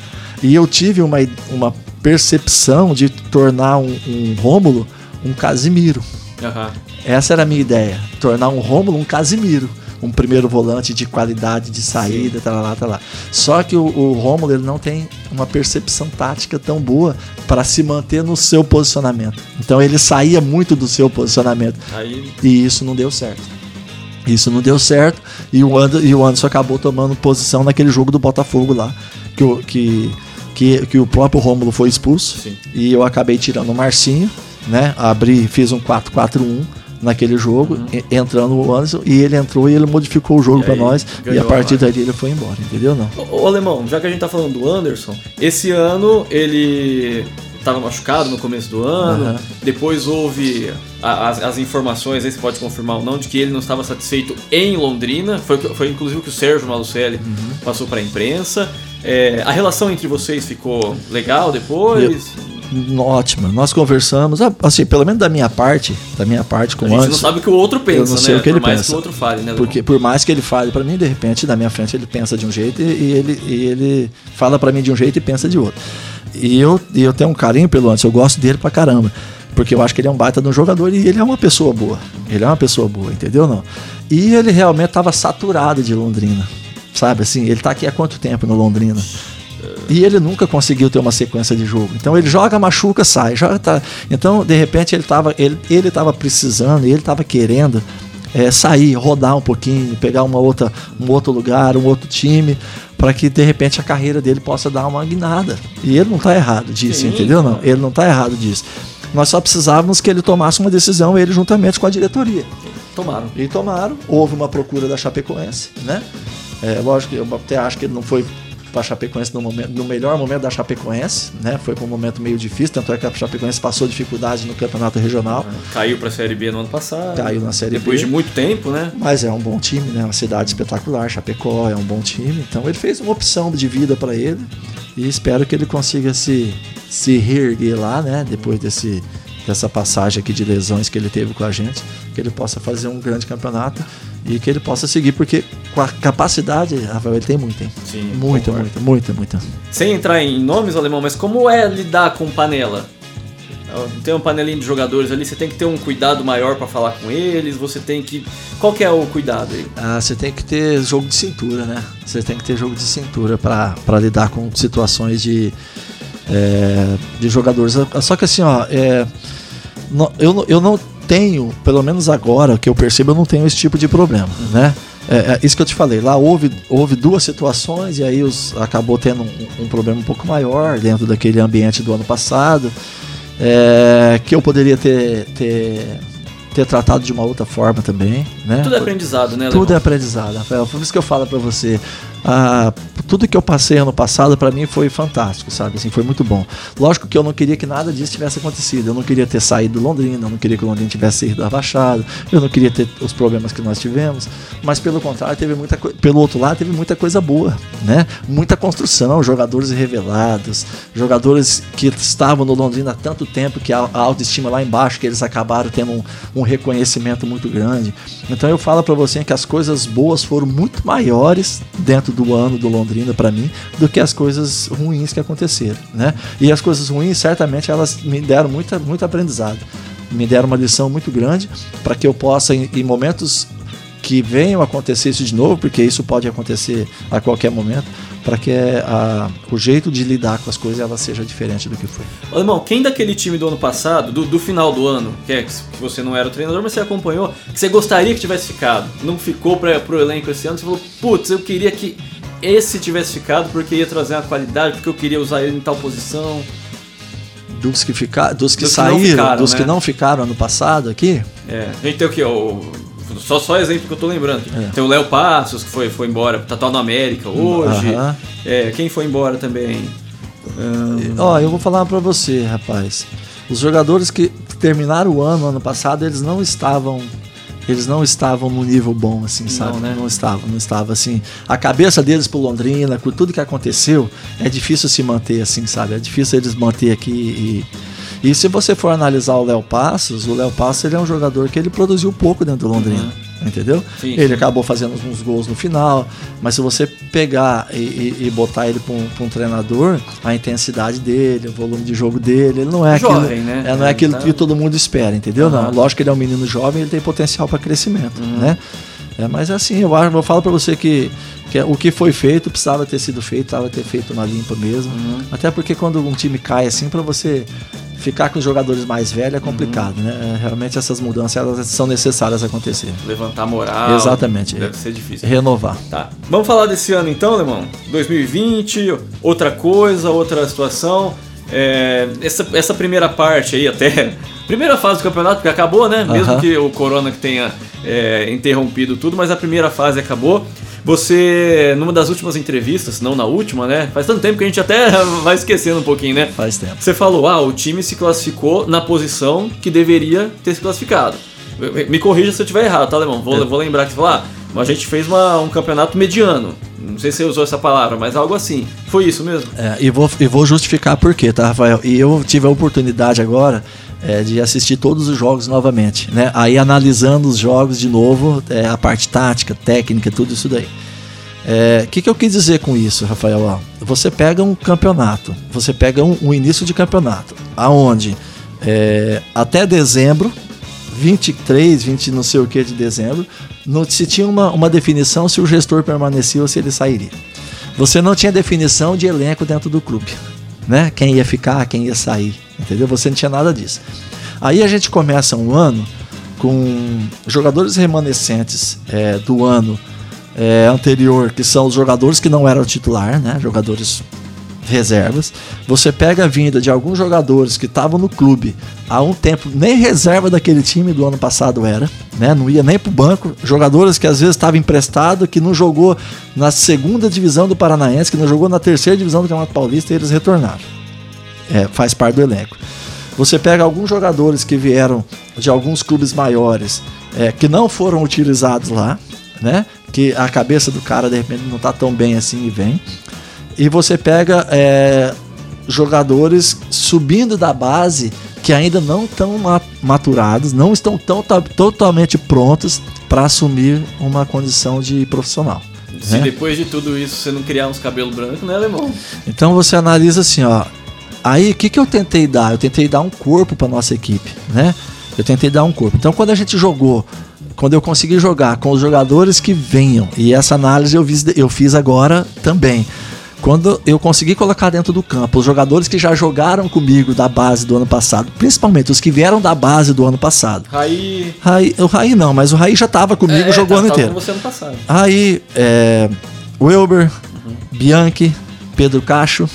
[SPEAKER 3] E eu tive uma, uma percepção de tornar um, um Rômulo um Casimiro. Uhum. Essa era a minha ideia, tornar um Rômulo um Casimiro. Um primeiro volante de qualidade de saída, tá lá, tá lá. Só que o, o Rômulo ele não tem uma percepção tática tão boa para se manter no seu posicionamento. Então ele saía muito do seu posicionamento. Aí... E isso não deu certo. Isso não deu certo e o, Anderson, e o Anderson acabou tomando posição naquele jogo do Botafogo lá. Que, que que, que o próprio Rômulo foi expulso Sim. e eu acabei tirando o Marcinho, né? Abri, fiz um 4-4-1 naquele jogo, uhum. entrando o Anderson, e ele entrou e ele modificou o jogo para nós, e a partir daí ele foi embora, entendeu? Não.
[SPEAKER 2] Ô, ô, Alemão, já que a gente tá falando do Anderson, esse ano ele estava machucado no começo do ano, uhum. depois houve as, as, informações, aí você pode confirmar ou não, de que ele não estava satisfeito em Londrina, foi, foi inclusive o que o Sérgio Malucelli uhum. passou para a imprensa. É, a relação entre vocês ficou legal depois?
[SPEAKER 3] Ótima. Nós conversamos, ah, assim, pelo menos da minha parte, da minha parte com
[SPEAKER 2] A
[SPEAKER 3] o
[SPEAKER 2] gente
[SPEAKER 3] Anderson.
[SPEAKER 2] não sabe o que o outro pensa,
[SPEAKER 3] eu não sei
[SPEAKER 2] né?
[SPEAKER 3] o que ele
[SPEAKER 2] Por mais
[SPEAKER 3] pensa.
[SPEAKER 2] que o outro fale, né?
[SPEAKER 3] Porque por mais que ele fale pra mim, de repente, na minha frente ele pensa de um jeito e, ele, e ele fala pra mim de um jeito e pensa de outro. E eu, e eu tenho um carinho pelo Anderson, eu gosto dele pra caramba. Porque eu acho que ele é um baita de um jogador e ele é uma pessoa boa. Ele é uma pessoa boa, entendeu? Não. E ele realmente tava saturado de Londrina. Sabe assim, ele tá aqui há quanto tempo no Londrina? E ele nunca conseguiu ter uma sequência de jogo. Então ele joga, machuca, sai. Joga, tá. Então, de repente, ele estava ele, ele tava precisando, ele estava querendo é, sair, rodar um pouquinho, pegar uma outra, um outro lugar, um outro time, para que de repente a carreira dele possa dar uma guinada. E ele não está errado disso,
[SPEAKER 2] Sim,
[SPEAKER 3] entendeu? Não, ele não está errado disso. Nós só precisávamos que ele tomasse uma decisão, ele juntamente com a diretoria.
[SPEAKER 2] Tomaram.
[SPEAKER 3] E tomaram. Houve uma procura da Chapecoense, né? É, lógico que eu até acho que ele não foi para a Chapecoense no, momento, no melhor momento da Chapecoense, né? Foi para um momento meio difícil, tanto é que a Chapecoense passou dificuldade no campeonato regional.
[SPEAKER 2] Caiu pra Série B no ano passado.
[SPEAKER 3] Caiu na Série
[SPEAKER 2] Depois
[SPEAKER 3] B.
[SPEAKER 2] de muito tempo, né?
[SPEAKER 3] Mas é um bom time, né? Uma cidade espetacular, Chapecó é um bom time. Então ele fez uma opção de vida para ele e espero que ele consiga se, se reerguer lá, né? Depois desse, dessa passagem aqui de lesões que ele teve com a gente, que ele possa fazer um grande campeonato e que ele possa seguir, porque com a capacidade, Rafael, ele tem muita, hein?
[SPEAKER 2] Sim,
[SPEAKER 3] Muita, muita, muita, muita.
[SPEAKER 2] Sem entrar em nomes, alemão, mas como é lidar com panela? Tem uma panelinha de jogadores ali, você tem que ter um cuidado maior pra falar com eles, você tem que. Qual que é o cuidado aí?
[SPEAKER 3] Ah, você tem que ter jogo de cintura, né? Você tem que ter jogo de cintura para lidar com situações de, é, de jogadores. Só que assim, ó, é, não- eu, eu não tenho, pelo menos agora que eu percebo, eu não tenho esse tipo de problema, né? É, é isso que eu te falei. Lá houve, houve duas situações e aí os, acabou tendo um, um problema um pouco maior dentro daquele ambiente do ano passado, é, que eu poderia ter, ter, ter tratado de uma outra forma também, né?
[SPEAKER 2] Tudo é aprendizado, né,
[SPEAKER 3] Tudo é
[SPEAKER 2] alemão?
[SPEAKER 3] aprendizado, Rafael. Por isso que eu falo pra você. Tudo que eu passei ano passado pra mim foi fantástico, sabe? Assim, foi muito bom. Lógico que eu não queria que nada disso tivesse acontecido. Eu não queria ter saído do Londrina, eu não queria que Londrina tivesse ido abaixado, eu não queria ter os problemas que nós tivemos. Mas pelo contrário, teve muita pelo outro lado, teve muita coisa boa, né? Muita construção, jogadores revelados, jogadores que estavam no Londrina há tanto tempo que a, a autoestima lá embaixo, que eles acabaram tendo um, um reconhecimento muito grande. Então eu falo pra você que as coisas boas foram muito maiores dentro do ano do Londrina pra mim do que as coisas ruins que aconteceram, né? E as coisas ruins certamente elas me deram muita muito aprendizado, me deram uma lição muito grande para que eu possa em, em momentos que venham acontecer isso de novo, porque isso pode acontecer a qualquer momento, para que a, o jeito de lidar com as coisas ela seja diferente do que foi.
[SPEAKER 2] Alemão, quem daquele time do ano passado, do, do final do ano, que, é, que você não era o treinador, mas você acompanhou, que você gostaria que tivesse ficado, não ficou para pro elenco esse ano, você falou, putz, eu queria que esse tivesse ficado porque ia trazer uma qualidade, porque eu queria usar ele em tal posição.
[SPEAKER 3] Dos que, fica, dos que
[SPEAKER 2] Dos que
[SPEAKER 3] saíram,
[SPEAKER 2] ficaram,
[SPEAKER 3] dos
[SPEAKER 2] né?
[SPEAKER 3] que não ficaram ano passado aqui,
[SPEAKER 2] É, a gente tem o que? O, só, só exemplo que eu tô lembrando.
[SPEAKER 3] É.
[SPEAKER 2] Tem o Léo Passos, que foi, foi embora, tá tal no América hoje.
[SPEAKER 3] Aham.
[SPEAKER 2] É, quem foi embora também? Ahn,
[SPEAKER 3] Ó, eu vou falar pra você, rapaz. Os jogadores que terminaram o ano ano passado, eles não estavam eles não estavam no nível bom assim, sabe?
[SPEAKER 2] né?
[SPEAKER 3] Não estavam, não estava assim. A cabeça deles pro Londrina, com tudo que aconteceu, é difícil se manter assim, sabe? É difícil eles manter aqui e e se você for analisar o Léo Passos, o Léo Passos ele é um jogador que ele produziu pouco dentro do Londrina. Entendeu?
[SPEAKER 2] Uhum. Sim,
[SPEAKER 3] ele
[SPEAKER 2] sim.
[SPEAKER 3] acabou fazendo uns gols no final, mas se você pegar e, e- e botar ele para um, um treinador, a intensidade dele, o volume de jogo dele, ele não é
[SPEAKER 2] Jovem,
[SPEAKER 3] aquilo,
[SPEAKER 2] né?
[SPEAKER 3] é, não é aquilo
[SPEAKER 2] tá-
[SPEAKER 3] que todo mundo espera, entendeu?
[SPEAKER 2] Uhum.
[SPEAKER 3] Não, lógico que ele é um menino jovem, ele tem potencial para crescimento, né? É, mas assim, eu acho, eu falo para você que, que o que foi feito precisava ter sido feito, precisava ter feito uma limpa mesmo.
[SPEAKER 2] Uhum.
[SPEAKER 3] Até porque quando um time cai assim, para você ficar com os jogadores mais velhos é complicado,
[SPEAKER 2] Uhum.
[SPEAKER 3] né? É, Realmente essas mudanças elas são necessárias acontecer.
[SPEAKER 2] levantar a moral.
[SPEAKER 3] Exatamente.
[SPEAKER 2] Deve ser difícil.
[SPEAKER 3] Renovar.
[SPEAKER 2] Tá. Vamos falar desse ano então, Alemão? 2020, outra coisa, outra situação. É, essa, essa primeira parte aí, até. Primeira fase do campeonato, porque acabou, né? Mesmo
[SPEAKER 3] Aham.
[SPEAKER 2] que o Corona que tenha é, interrompido tudo, mas a primeira fase acabou. Você, numa das últimas entrevistas, não na última, né? Faz tanto tempo que a gente até vai esquecendo um pouquinho, né?
[SPEAKER 3] Faz tempo.
[SPEAKER 2] Você falou, ah, o time se classificou na posição que deveria ter se classificado. Me corrija se eu estiver errado, tá, Alemão? Vou,
[SPEAKER 3] É.
[SPEAKER 2] vou lembrar que você falou, ah, a gente fez uma, um campeonato mediano. Não sei se você usou essa palavra, mas algo assim. Foi isso mesmo?
[SPEAKER 3] É, e, vou, e vou justificar por quê, tá, Rafael? E eu tive a oportunidade agora é, de assistir todos os jogos novamente, né? Aí analisando os jogos de novo, é, a parte tática, técnica, tudo isso daí. O é, que, que eu quis dizer com isso, Rafael? Ó, você pega um campeonato, você pega um, um início de campeonato, aonde é, até dezembro, 23, 20 não sei o que de dezembro, não se tinha uma, uma definição se o gestor permanecia ou se ele sairia. Você não tinha definição de elenco dentro do clube, né? Quem ia ficar, quem ia sair, entendeu? Você não tinha nada disso. Aí a gente começa um ano com jogadores remanescentes é, do ano é, anterior, que são os jogadores que não eram titular, né? Jogadores reservas. Você pega a vinda de alguns jogadores que estavam no clube há um tempo, nem reserva daquele time do ano passado era, né? Não ia nem pro banco. Jogadores que às vezes estavam emprestados, que não jogou na segunda divisão do Paranaense, que não jogou na terceira divisão do Campeonato Paulista e eles retornaram. É, faz parte do elenco. Você pega alguns jogadores que vieram de alguns clubes maiores, é, que não foram utilizados lá, né? Que a cabeça do cara de repente não tá tão bem assim e vem. E você pega é, jogadores subindo da base que ainda não estão maturados, não estão tão, totalmente prontos para assumir uma condição de profissional.
[SPEAKER 2] Se né? depois de tudo isso você não criar uns cabelos brancos, né, Alemão?
[SPEAKER 3] Então você analisa assim, ó. Aí o que, que eu tentei dar? Eu tentei dar um corpo para nossa equipe, né? Eu tentei dar um corpo. Então quando a gente jogou quando eu consegui jogar com os jogadores que venham, e essa análise eu fiz, eu fiz agora também. Quando eu consegui colocar dentro do campo os jogadores que já jogaram comigo da base do ano passado, principalmente os que vieram da base do ano passado.
[SPEAKER 2] Raí.
[SPEAKER 3] Raí o Raí não, mas o Raí já estava comigo, é, jogou o ano inteiro. Com
[SPEAKER 2] você ano passado.
[SPEAKER 3] Raí, é, Wilber, uhum. Bianchi, Pedro Cacho,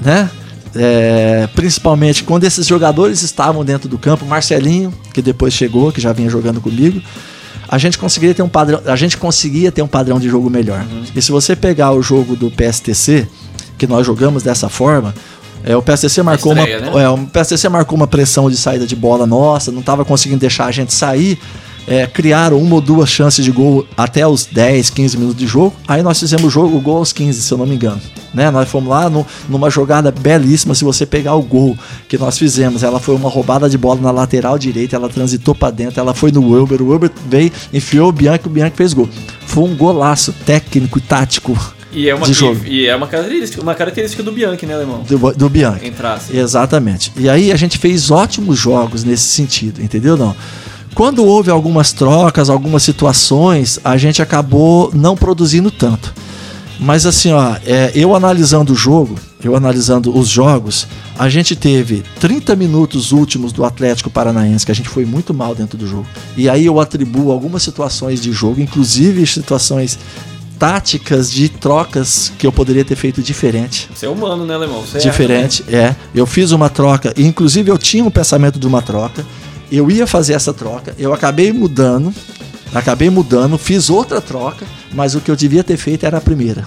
[SPEAKER 3] né? É, principalmente quando esses jogadores estavam dentro do campo, Marcelinho, que depois chegou, que já vinha jogando comigo a gente conseguiria ter um padrão, a gente conseguia ter um padrão de jogo melhor. Uhum. E se você pegar o jogo do PSTC, que nós jogamos dessa forma, é, o PSTC marcou estreia, uma, né? é, o PSTC marcou uma pressão de saída de bola nossa, não estava conseguindo deixar a gente sair é, criaram uma ou duas chances de gol até os 10, 15 minutos de jogo. Aí nós fizemos o jogo, o gol aos 15, se eu não me engano. Né? Nós fomos lá no, numa jogada belíssima. Se você pegar o gol que nós fizemos, ela foi uma roubada de bola na lateral direita, ela transitou para dentro, ela foi no Wilber, o Wilber veio, enfiou o Bianchi, o Bianchi fez gol. Foi um golaço técnico e tático.
[SPEAKER 2] E é uma, de jogo. E, e é uma característica, uma característica do Bianchi, né, Alemão?
[SPEAKER 3] Do, do Bianchi.
[SPEAKER 2] Entrar, assim.
[SPEAKER 3] Exatamente. E aí a gente fez ótimos jogos nesse sentido, entendeu? Não. Quando houve algumas trocas, algumas situações, a gente acabou não produzindo tanto. Mas assim, ó, é, eu analisando o jogo, eu analisando os jogos, a gente teve 30 minutos últimos do Atlético Paranaense, que a gente foi muito mal dentro do jogo. E aí eu atribuo algumas situações de jogo, inclusive situações táticas de trocas que eu poderia ter feito diferente.
[SPEAKER 2] Você é humano, né, Alemão? Você
[SPEAKER 3] diferente, é, é. Eu fiz uma troca, inclusive eu tinha um pensamento de uma troca eu ia fazer essa troca, eu acabei mudando, acabei mudando, fiz outra troca, mas o que eu devia ter feito era a primeira.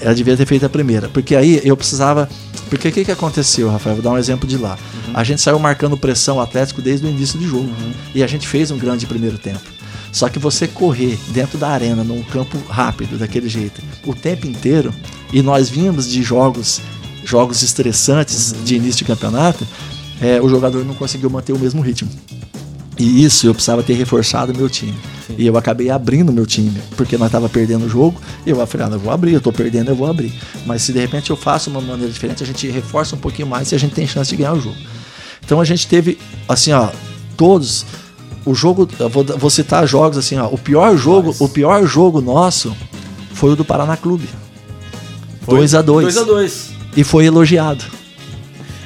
[SPEAKER 3] Eu devia ter feito a primeira, porque aí eu precisava. Porque o que, que aconteceu, Rafael? Vou dar um exemplo de lá. Uhum. A gente saiu marcando pressão Atlético desde o início do jogo. Uhum. E a gente fez um grande primeiro tempo. Só que você correr dentro da arena, num campo rápido, daquele jeito, o tempo inteiro, e nós vínhamos de jogos, jogos estressantes uhum. de início de campeonato, é, o jogador não conseguiu manter o mesmo ritmo. E isso eu precisava ter reforçado meu time. Sim. E eu acabei abrindo meu time, porque nós estava perdendo o jogo. E eu falei, ah, eu vou abrir, eu estou perdendo, eu vou abrir. Mas se de repente eu faço uma maneira diferente, a gente reforça um pouquinho mais e a gente tem chance de ganhar o jogo. Então a gente teve, assim, ó, todos. O jogo, vou, vou citar jogos assim, ó. O pior jogo, Nossa. o pior jogo nosso foi o do Paraná Clube. 2 a 2
[SPEAKER 2] 2 a 2
[SPEAKER 3] E foi elogiado.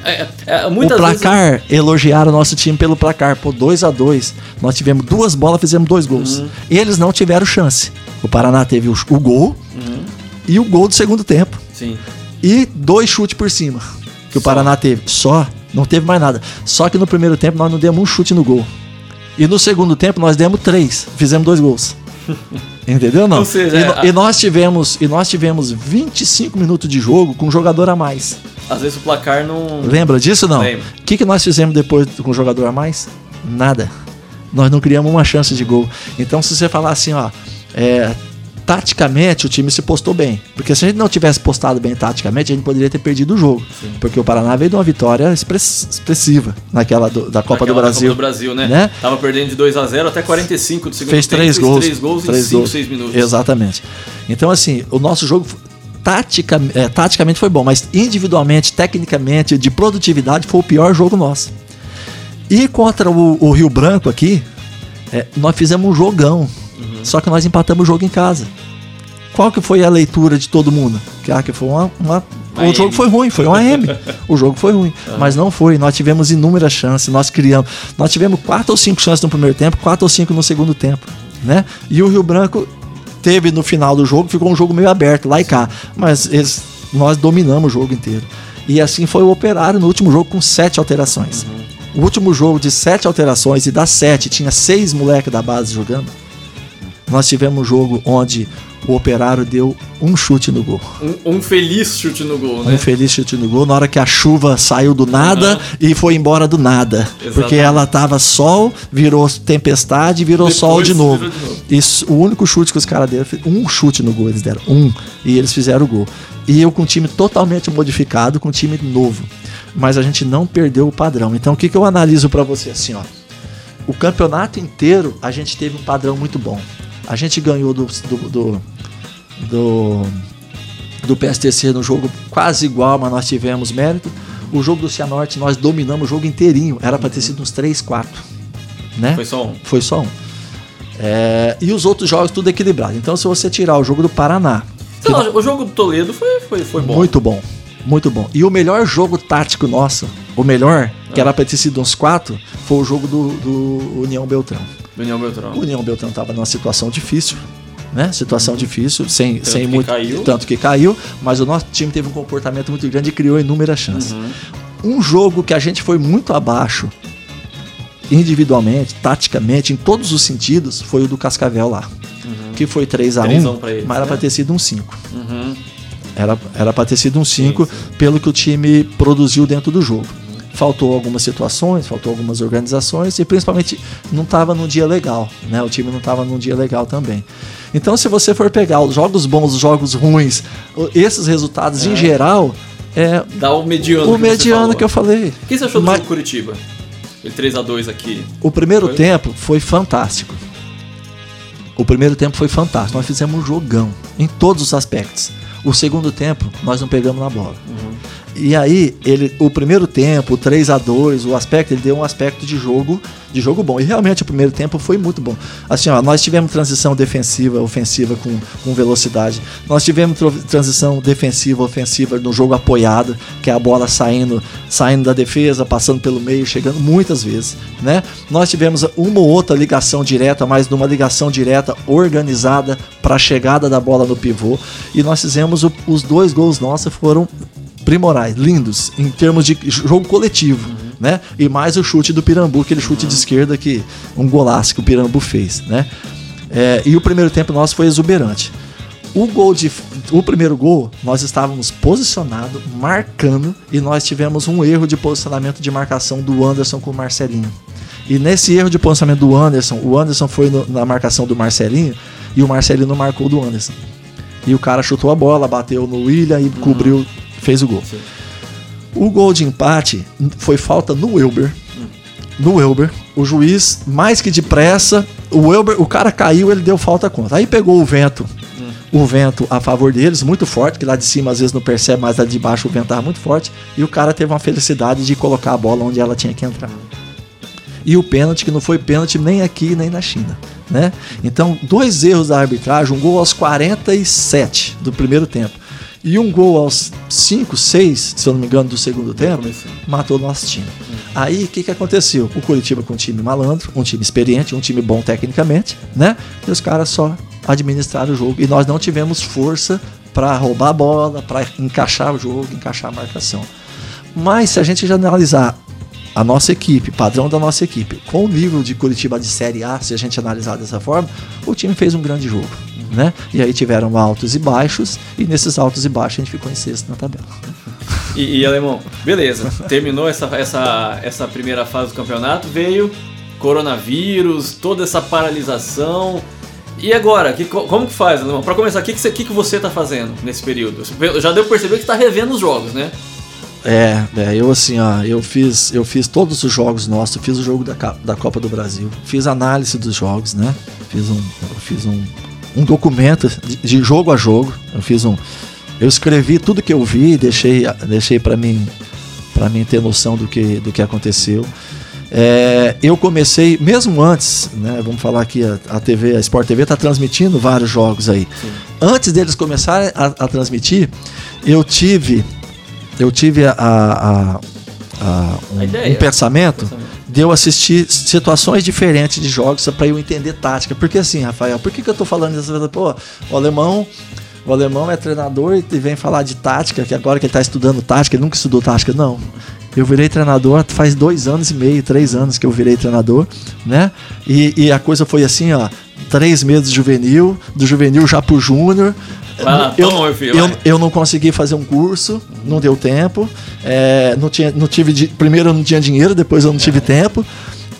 [SPEAKER 2] É, é,
[SPEAKER 3] o placar, vezes... elogiaram o nosso time pelo placar. Pô, 2 a 2 Nós tivemos duas bolas, fizemos dois gols. Uhum. Eles não tiveram chance. O Paraná teve o, o gol uhum. e o gol do segundo tempo.
[SPEAKER 2] Sim.
[SPEAKER 3] E dois chutes por cima que Só. o Paraná teve. Só. Não teve mais nada. Só que no primeiro tempo nós não demos um chute no gol. E no segundo tempo nós demos três. Fizemos dois gols. Entendeu não?
[SPEAKER 2] Seja,
[SPEAKER 3] e, é, e, nós tivemos e nós tivemos 25 minutos de jogo com um jogador a mais.
[SPEAKER 2] Às vezes o placar não.
[SPEAKER 3] Lembra disso não? O que, que nós fizemos depois com o jogador a mais? Nada. Nós não criamos uma chance de gol. Então, se você falar assim, ó, é, taticamente o time se postou bem. Porque se a gente não tivesse postado bem taticamente, a gente poderia ter perdido o jogo. Sim. Porque o Paraná veio de uma vitória expressiva naquela do, da Copa do Brasil.
[SPEAKER 2] Copa do Brasil, né? né? Tava perdendo de 2 a 0 até 45 do segundo
[SPEAKER 3] fez
[SPEAKER 2] tempo.
[SPEAKER 3] Três gols,
[SPEAKER 2] fez três gols
[SPEAKER 3] três
[SPEAKER 2] em 5, 6 minutos.
[SPEAKER 3] Exatamente. Então, assim, o nosso jogo tática, é, taticamente foi bom, mas individualmente, tecnicamente, de produtividade, foi o pior jogo nosso. E contra o, o Rio Branco aqui, é, nós fizemos um jogão. Só que nós empatamos o jogo em casa. Qual que foi a leitura de todo mundo? Que, ah, que foi uma, uma o jogo foi ruim, foi um AM. o jogo foi ruim, uhum. mas não foi. Nós tivemos inúmeras chances, nós criamos. Nós tivemos quatro ou cinco chances no primeiro tempo, quatro ou cinco no segundo tempo, né? E o Rio Branco teve no final do jogo, ficou um jogo meio aberto, lá e cá. Mas eles, nós dominamos o jogo inteiro. E assim foi o Operário no último jogo com sete alterações. Uhum. O último jogo de sete alterações e das sete tinha seis moleques da base jogando. Nós tivemos um jogo onde o Operário deu um chute no gol.
[SPEAKER 2] Um, um, feliz chute no gol, né?
[SPEAKER 3] Um feliz chute no gol, na hora que a chuva saiu do nada uhum. e foi embora do nada. Exatamente. Porque ela tava sol, virou tempestade, virou Depois sol de novo. de novo. Isso, o único chute que os caras deram, um chute no gol eles deram, um, e eles fizeram o gol. E eu com um time totalmente modificado, com um time novo mas a gente não perdeu o padrão. Então o que, que eu analiso para você assim, ó? O campeonato inteiro a gente teve um padrão muito bom. A gente ganhou do, do, do, do, do PSTC no jogo quase igual, mas nós tivemos mérito. O jogo do Cianorte nós dominamos o jogo inteirinho. Era para ter sido uns 3, 4. Né?
[SPEAKER 2] Foi só um.
[SPEAKER 3] Foi só um. É, e os outros jogos tudo equilibrado. Então, se você tirar o jogo do Paraná.
[SPEAKER 2] O jogo do Toledo foi, foi, foi bom.
[SPEAKER 3] Muito bom. Muito bom. E o melhor jogo tático nosso, o melhor, que era pra ter sido uns quatro, foi o jogo do, do União Beltrão.
[SPEAKER 2] União Beltrão.
[SPEAKER 3] O União Beltrão tava numa situação difícil, né? Situação uhum. difícil, sem, tanto sem muito.
[SPEAKER 2] Caiu.
[SPEAKER 3] Tanto que caiu, mas o nosso time teve um comportamento muito grande e criou inúmeras chances. Uhum. Um jogo que a gente foi muito abaixo, individualmente, taticamente, em todos os sentidos, foi o do Cascavel lá. Uhum. Que foi 3 a 1 mas era né? pra ter sido um 5. Uhum. Era era para ter sido um 5 pelo que o time produziu dentro do jogo. Faltou algumas situações, faltou algumas organizações e principalmente não estava num dia legal, né? O time não estava num dia legal também. Então, se você for pegar os jogos bons, os jogos ruins, esses resultados é. em geral, é
[SPEAKER 2] dá o mediano.
[SPEAKER 3] O que mediano que eu falei.
[SPEAKER 2] O que você achou do Mas, Curitiba? Ele 3 a 2 aqui.
[SPEAKER 3] O primeiro foi? tempo foi fantástico. O primeiro tempo foi fantástico. Nós fizemos um jogão em todos os aspectos. O segundo tempo, nós não pegamos na bola. Uhum. E aí, ele, o primeiro tempo, o 3 a 2 o aspecto, ele deu um aspecto de jogo, de jogo bom. E realmente o primeiro tempo foi muito bom. Assim, ó, nós tivemos transição defensiva, ofensiva com, com velocidade. Nós tivemos transição defensiva, ofensiva no jogo apoiado, que é a bola saindo, saindo da defesa, passando pelo meio, chegando muitas vezes, né? Nós tivemos uma ou outra ligação direta, mas numa ligação direta organizada para a chegada da bola no pivô. E nós fizemos o, os dois gols nossos foram primorais, lindos, em termos de jogo coletivo, uhum. né? E mais o chute do Pirambu, aquele chute uhum. de esquerda que um golaço que o Pirambu fez, né? É, e o primeiro tempo nosso foi exuberante. O gol de o primeiro gol, nós estávamos posicionados, marcando e nós tivemos um erro de posicionamento de marcação do Anderson com o Marcelinho. E nesse erro de posicionamento do Anderson, o Anderson foi no, na marcação do Marcelinho e o Marcelinho não marcou do Anderson. E o cara chutou a bola, bateu no William e uhum. cobriu fez o gol. Sim. O gol de empate foi falta no Wilber. No Wilber, o juiz, mais que depressa, o Wilber, o cara caiu, ele deu falta contra. Aí pegou o vento, o vento a favor deles, muito forte, que lá de cima às vezes não percebe, mas lá de baixo o vento estava muito forte, e o cara teve uma felicidade de colocar a bola onde ela tinha que entrar. E o pênalti, que não foi pênalti nem aqui nem na China. Né? Então, dois erros da arbitragem, um gol aos 47 do primeiro tempo e um gol aos 5, 6, se eu não me engano, do segundo tempo, matou o nosso time. Hum. Aí o que, que aconteceu? O Curitiba com um time malandro, um time experiente, um time bom tecnicamente, né? E os caras só administraram o jogo. E nós não tivemos força para roubar a bola, para encaixar o jogo, encaixar a marcação. Mas se a gente já analisar a nossa equipe, padrão da nossa equipe, com o nível de Curitiba de Série A, se a gente analisar dessa forma, o time fez um grande jogo né? E aí tiveram altos e baixos, e nesses altos e baixos a gente ficou em sexto na tabela.
[SPEAKER 2] E, e Alemão, beleza, terminou essa, essa, essa primeira fase do campeonato, veio coronavírus, toda essa paralisação. E agora, que, como que faz, Alemão? Pra começar, o que, que, você, que, que você tá fazendo nesse período? Já deu pra perceber que tá revendo os jogos, né?
[SPEAKER 3] É, é, eu assim, ó, eu fiz, eu fiz todos os jogos nossos, fiz o jogo da, da Copa do Brasil, fiz análise dos jogos, né? Fiz um, fiz um, um documento de, de jogo a jogo, eu fiz um, eu escrevi tudo que eu vi, deixei, deixei para mim, para mim ter noção do que, do que aconteceu. É, eu comecei, mesmo antes, né, vamos falar aqui, a, a TV, a Sport TV está transmitindo vários jogos aí. Sim. Antes deles começarem a, a, transmitir, eu tive, eu tive a, a, a um, um, pensamento de eu assistir situações diferentes de jogos para eu entender tática. Porque assim, Rafael, por que, que eu estou falando isso? Pô, o alemão o alemão é treinador e vem falar de tática, que agora que ele está estudando tática, ele nunca estudou tática. Não. Eu virei treinador faz dois anos e meio, três anos que eu virei treinador, né? E, e a coisa foi assim, ó, três meses de juvenil, do juvenil já pro júnior.
[SPEAKER 2] Ah, eu, toma, filho,
[SPEAKER 3] eu, eu, não consegui fazer um curso, não deu tempo. É, não, tinha, não tive. Primeiro eu não tinha dinheiro, depois eu não tive é. tempo.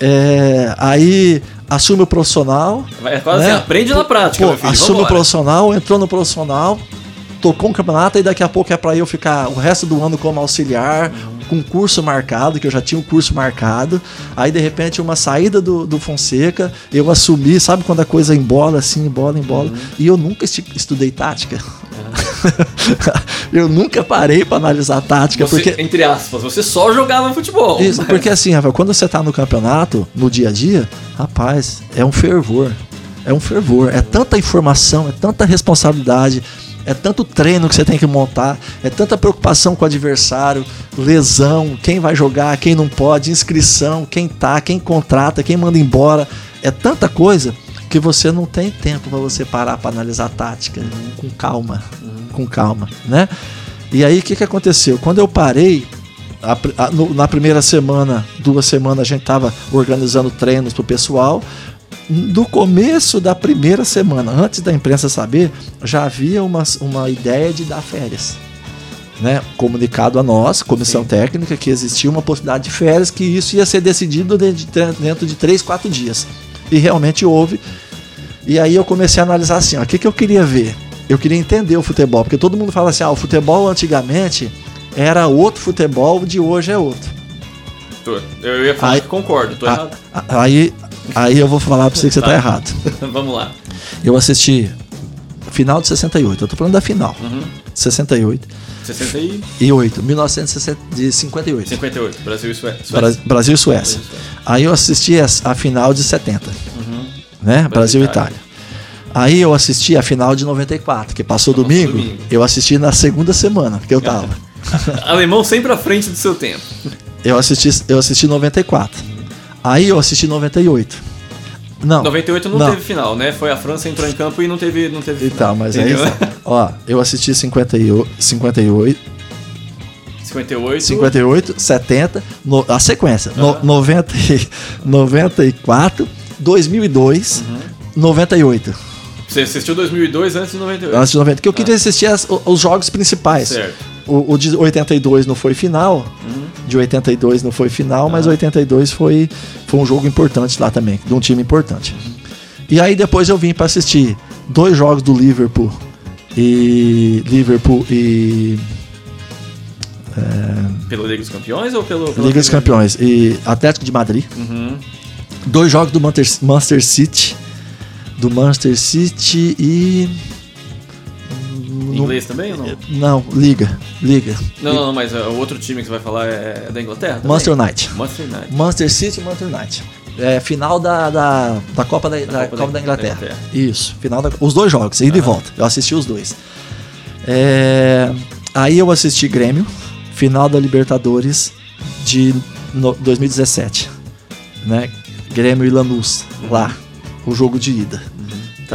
[SPEAKER 3] É, aí assume o profissional.
[SPEAKER 2] É quase né? assim, aprende na prática. Pô,
[SPEAKER 3] assume o profissional, entrou no profissional, tocou um campeonato e daqui a pouco é para eu ficar o resto do ano como auxiliar, com curso marcado, que eu já tinha um curso marcado. Aí de repente uma saída do, do Fonseca, eu assumi, sabe quando a coisa embola assim, embola, embola. Uhum. E eu nunca estudei tática. eu nunca parei para analisar tática.
[SPEAKER 2] Você,
[SPEAKER 3] porque
[SPEAKER 2] Entre aspas, você só jogava futebol.
[SPEAKER 3] Isso, mas... porque assim, Rafael, quando você tá no campeonato, no dia a dia, rapaz, é um fervor. É um fervor. É tanta informação, é tanta responsabilidade é tanto treino que você tem que montar, é tanta preocupação com o adversário, lesão, quem vai jogar, quem não pode, inscrição, quem tá, quem contrata, quem manda embora. É tanta coisa que você não tem tempo para você parar para analisar a tática uhum. com calma, uhum. com calma, né? E aí o que, que aconteceu? Quando eu parei, a, a, no, na primeira semana, duas semanas, a gente estava organizando treinos pro pessoal do começo da primeira semana, antes da imprensa saber, já havia uma, uma ideia de dar férias. Né, comunicado a nós, comissão Sim. técnica, que existia uma possibilidade de férias, que isso ia ser decidido dentro de três, quatro dias. E realmente houve. E aí eu comecei a analisar assim: o que, que eu queria ver? Eu queria entender o futebol, porque todo mundo fala assim: ah, o futebol antigamente era outro futebol, de hoje é outro.
[SPEAKER 2] Eu ia falar aí, que concordo, tô a, errado.
[SPEAKER 3] Aí, Aí eu vou falar pra você que você tá, tá errado.
[SPEAKER 2] Vamos lá.
[SPEAKER 3] Eu assisti final de 68. Eu tô falando da final. Uhum. 68.
[SPEAKER 2] 68.
[SPEAKER 3] 1958.
[SPEAKER 2] 58. Brasil e Suécia.
[SPEAKER 3] Bra Brasil e Suécia. Aí eu assisti a, a final de 70. Uhum. Né? Brasil, e Itália. Aí eu assisti a final de 94, que passou, passou domingo, domingo, Eu assisti na segunda semana que eu tava.
[SPEAKER 2] Alemão sempre à frente do seu tempo.
[SPEAKER 3] Eu assisti, eu assisti 94. Aí eu assisti 98. Não.
[SPEAKER 2] 98 não, não, teve final, né? Foi a França entrou em campo e não teve, não teve
[SPEAKER 3] final. Então, mas Entendeu? aí, ó, eu assisti 58, 58
[SPEAKER 2] 58.
[SPEAKER 3] 58, 70, no, a sequência. Uhum. No, 90, 94, 2002, uhum. 98.
[SPEAKER 2] Você assistiu 2002 antes de 98?
[SPEAKER 3] Antes de 90, porque eu queria assistir as, os jogos principais.
[SPEAKER 2] Certo.
[SPEAKER 3] O, o de 82 não foi final, uhum. de 82 não foi final, uhum. mas 82 foi, foi um jogo importante lá também, de um time importante. E aí depois eu vim para assistir dois jogos do Liverpool e Liverpool e
[SPEAKER 2] é, pelo Liga dos Campeões ou pelo,
[SPEAKER 3] pelo Liga dos Campeões e Atlético de Madrid. Uhum. Dois jogos do Manchester City, do Manchester City e
[SPEAKER 2] Inglês também ou não?
[SPEAKER 3] Não, liga, liga.
[SPEAKER 2] Não, não, mas o outro time que você vai falar é, é da Inglaterra? Também?
[SPEAKER 3] Manchester United.
[SPEAKER 2] Manchester United.
[SPEAKER 3] Manchester City e Manchester United. É, final da, da, da Copa da, da, da Copa, Copa da, Inglaterra. da, Inglaterra. Isso, final da, os dois jogos, ida uhum. e volta. Eu assisti os dois. É, aí eu assisti Grêmio, final da Libertadores de no, 2017. Né? Grêmio e Lanús, lá, o jogo de ida.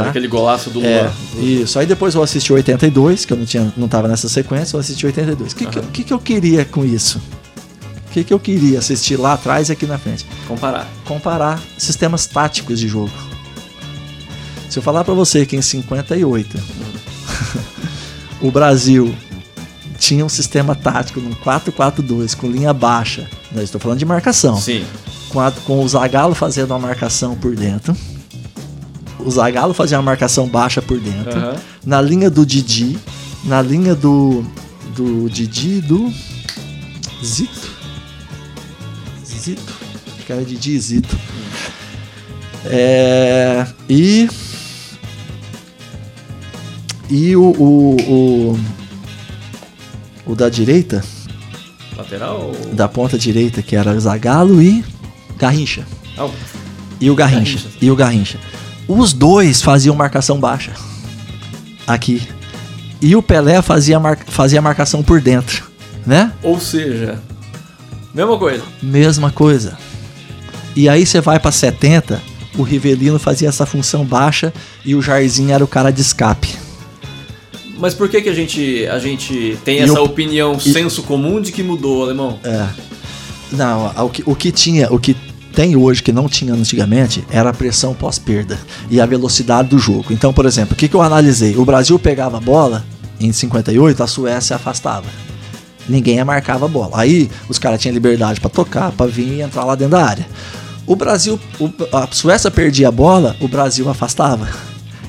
[SPEAKER 2] Tá? Aquele golaço do
[SPEAKER 3] é, Lula. É, isso. Aí depois eu assisti 82, que eu não, tinha, não tava nessa sequência, eu assisti 82. O que, uhum. que, que, que eu queria com isso? O que, que eu queria assistir lá atrás e aqui na frente?
[SPEAKER 2] Comparar.
[SPEAKER 3] Comparar sistemas táticos de jogo. Se eu falar para você que em 58 o Brasil tinha um sistema tático num 4-4-2 com linha baixa, né? estou falando de marcação.
[SPEAKER 2] Sim.
[SPEAKER 3] Com, a, com o Zagallo fazendo uma marcação por dentro o Zagallo fazia uma marcação baixa por dentro.
[SPEAKER 2] Aham.
[SPEAKER 3] Na linha do Didi, na linha do do Didi e do Zito. Zito. Acho que era Didi e Zito. É, e e o, o, o o da direita,
[SPEAKER 2] Lateral
[SPEAKER 3] da ponta direita, que era Zagallo e Garrincha.
[SPEAKER 2] Ah, o-
[SPEAKER 3] E o Garrincha.
[SPEAKER 2] Garrincha.
[SPEAKER 3] E o Garrincha. Os dois faziam marcação baixa. Aqui. E o Pelé fazia, mar... fazia marcação por dentro. Né?
[SPEAKER 2] Ou seja, mesma coisa.
[SPEAKER 3] Mesma coisa. E aí você vai pra 70, o Rivelino fazia essa função baixa e o Jairzinho era o cara de escape.
[SPEAKER 2] Mas por que que a gente, a gente tem
[SPEAKER 3] E
[SPEAKER 2] essa opinião,
[SPEAKER 3] e-
[SPEAKER 2] senso comum de que mudou, alemão?
[SPEAKER 3] É. Não, o que, o que tinha, o que tem hoje que não tinha antigamente era a pressão pós-perda e a velocidade do jogo. Então, por exemplo, o que, que eu analisei? O Brasil pegava a bola em 58, a Suécia afastava. Ninguém marcava a bola. Aí os caras tinham liberdade pra tocar, pra vir e entrar lá dentro da área. O Brasil, o- a Suécia perdia a bola, o Brasil afastava.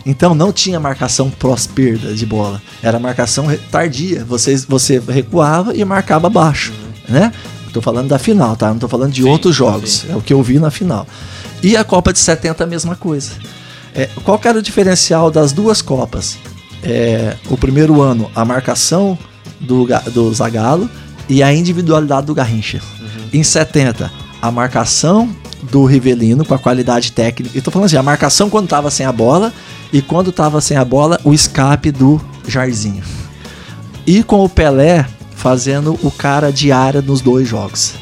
[SPEAKER 3] Então não tinha marcação pós-perda de bola. Era marcação tardia. Você, você recuava e marcava baixo. Né? Tô falando da final, tá? Não tô falando de
[SPEAKER 2] Sim,
[SPEAKER 3] outros jogos.
[SPEAKER 2] sim.
[SPEAKER 3] É o que eu vi na final. E a Copa de 70 a mesma coisa. É, qual que era o diferencial das duas Copas? É, o primeiro ano, a marcação do, do Zagallo e a individualidade do Garrincha. Em 70, a marcação do Rivelino com a qualidade técnica. E tô falando assim, a marcação quando tava sem a bola e quando tava sem a bola, o escape do Jairzinho. E com o Pelé fazendo o cara de área nos dois jogos.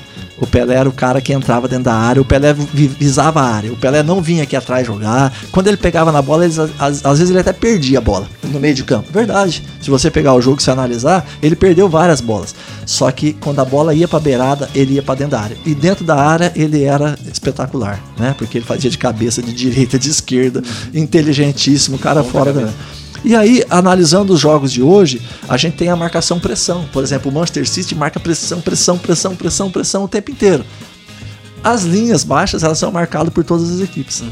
[SPEAKER 3] O Pelé era o cara que entrava dentro da área, o Pelé vi- visava a área, o Pelé não vinha aqui atrás jogar. Quando ele pegava na bola, eles, às, às vezes ele até perdia a bola no meio de campo. Verdade. Se você pegar o jogo e se analisar, ele perdeu várias bolas. Só que quando a bola ia pra beirada, ele ia pra dentro da área. E dentro da área ele era espetacular, né? Porque ele fazia de cabeça, de direita, de esquerda, inteligentíssimo, cara
[SPEAKER 2] Bom
[SPEAKER 3] fora da. E aí, analisando os jogos de hoje, a gente tem a marcação pressão. Por exemplo, o Manchester City marca pressão, pressão, pressão, pressão, pressão o tempo inteiro. As linhas baixas, elas são marcadas por todas as equipes,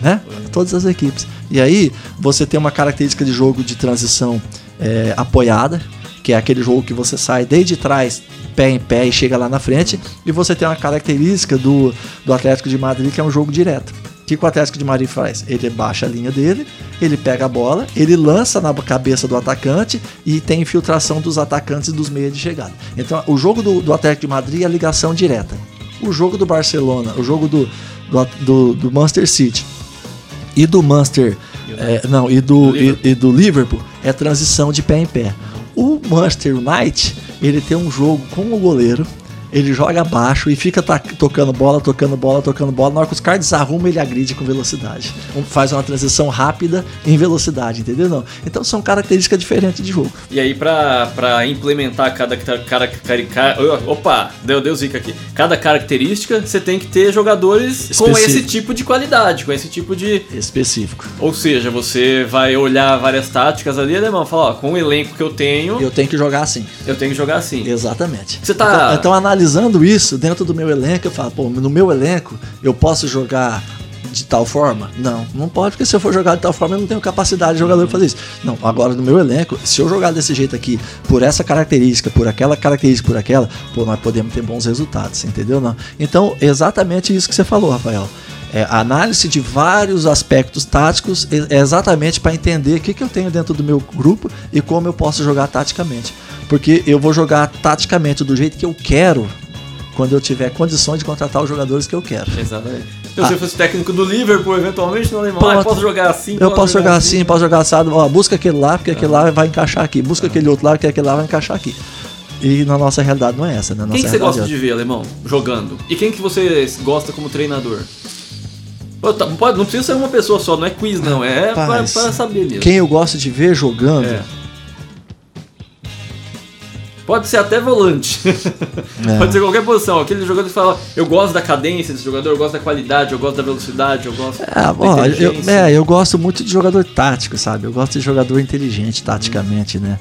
[SPEAKER 3] né? Todas as equipes. E aí, você tem uma característica de jogo de transição é, apoiada, que é aquele jogo que você sai desde trás, pé em pé e chega lá na frente. E você tem uma característica do, do Atlético de Madrid, que é um jogo direto. O que o Atlético de Madrid faz? Ele baixa a linha dele, ele pega a bola, ele lança na cabeça do atacante e tem infiltração dos atacantes e dos meios de chegada. Então, o jogo do, do Atlético de Madrid é a ligação direta. O jogo do Barcelona, o jogo do, do, do, do Manchester City e do Manchester. é, não, e do, e, e do Liverpool é transição de pé em pé. O Manchester United, ele tem um jogo com o goleiro, ele joga baixo e fica tocando bola, tocando bola, tocando bola. Na hora que os caras desarrumam, ele agride com velocidade. Faz uma transição rápida em velocidade, entendeu? Não. Então são características diferentes de jogo.
[SPEAKER 2] E aí, pra, pra implementar cada cara, cara, cara, cara- Opa, deu, deu zica aqui. Cada característica, você tem que ter jogadores com
[SPEAKER 3] Específico.
[SPEAKER 2] esse tipo de qualidade, com esse tipo de.
[SPEAKER 3] Específico.
[SPEAKER 2] Ou seja, você vai olhar várias táticas ali, alemão, fala, ó, com o elenco que eu tenho,
[SPEAKER 3] Eu tenho que jogar assim.
[SPEAKER 2] eu tenho que jogar assim.
[SPEAKER 3] Exatamente.
[SPEAKER 2] Você tá-
[SPEAKER 3] Então, então, analisando isso dentro do meu elenco, eu falo, pô, no meu elenco eu posso jogar de tal forma? Não, não pode, porque se eu for jogar de tal forma eu não tenho capacidade de jogador pra fazer isso. Não, agora no meu elenco, se eu jogar desse jeito aqui, por essa característica, por aquela característica, por aquela, pô, nós podemos ter bons resultados, entendeu? Não? Então, exatamente isso que você falou, Rafael. É, análise de vários aspectos táticos é é exatamente para entender o que, que eu tenho dentro do meu grupo e como eu posso jogar taticamente. Porque eu vou jogar taticamente do jeito que eu quero quando eu tiver condições de contratar os jogadores que eu quero.
[SPEAKER 2] Exatamente. Se você fosse técnico do Liverpool, eventualmente, no alemão, ah, posso jogar assim,
[SPEAKER 3] Eu posso jogar assim, posso jogar assado. Ó, busca aquele lá, porque aquele lá vai encaixar aqui. Busca aquele outro lá, porque aquele lá vai encaixar aqui. E na nossa realidade não é essa, né?
[SPEAKER 2] Quem que você gosta
[SPEAKER 3] é
[SPEAKER 2] de ver, alemão, jogando? E quem que você gosta como treinador? Tá- pode- não precisa ser uma pessoa só, não é quiz não, é pra,
[SPEAKER 3] Rapaz,
[SPEAKER 2] pra saber mesmo.
[SPEAKER 3] Quem eu gosto de ver jogando.
[SPEAKER 2] É. Pode ser até volante.
[SPEAKER 3] É.
[SPEAKER 2] Pode ser qualquer posição. Aquele jogador que fala, eu gosto da cadência desse jogador, eu gosto da qualidade, eu gosto da velocidade, eu gosto
[SPEAKER 3] É,
[SPEAKER 2] da
[SPEAKER 3] ó, eu, é, eu gosto muito de jogador tático, sabe? Eu gosto de jogador inteligente taticamente, né?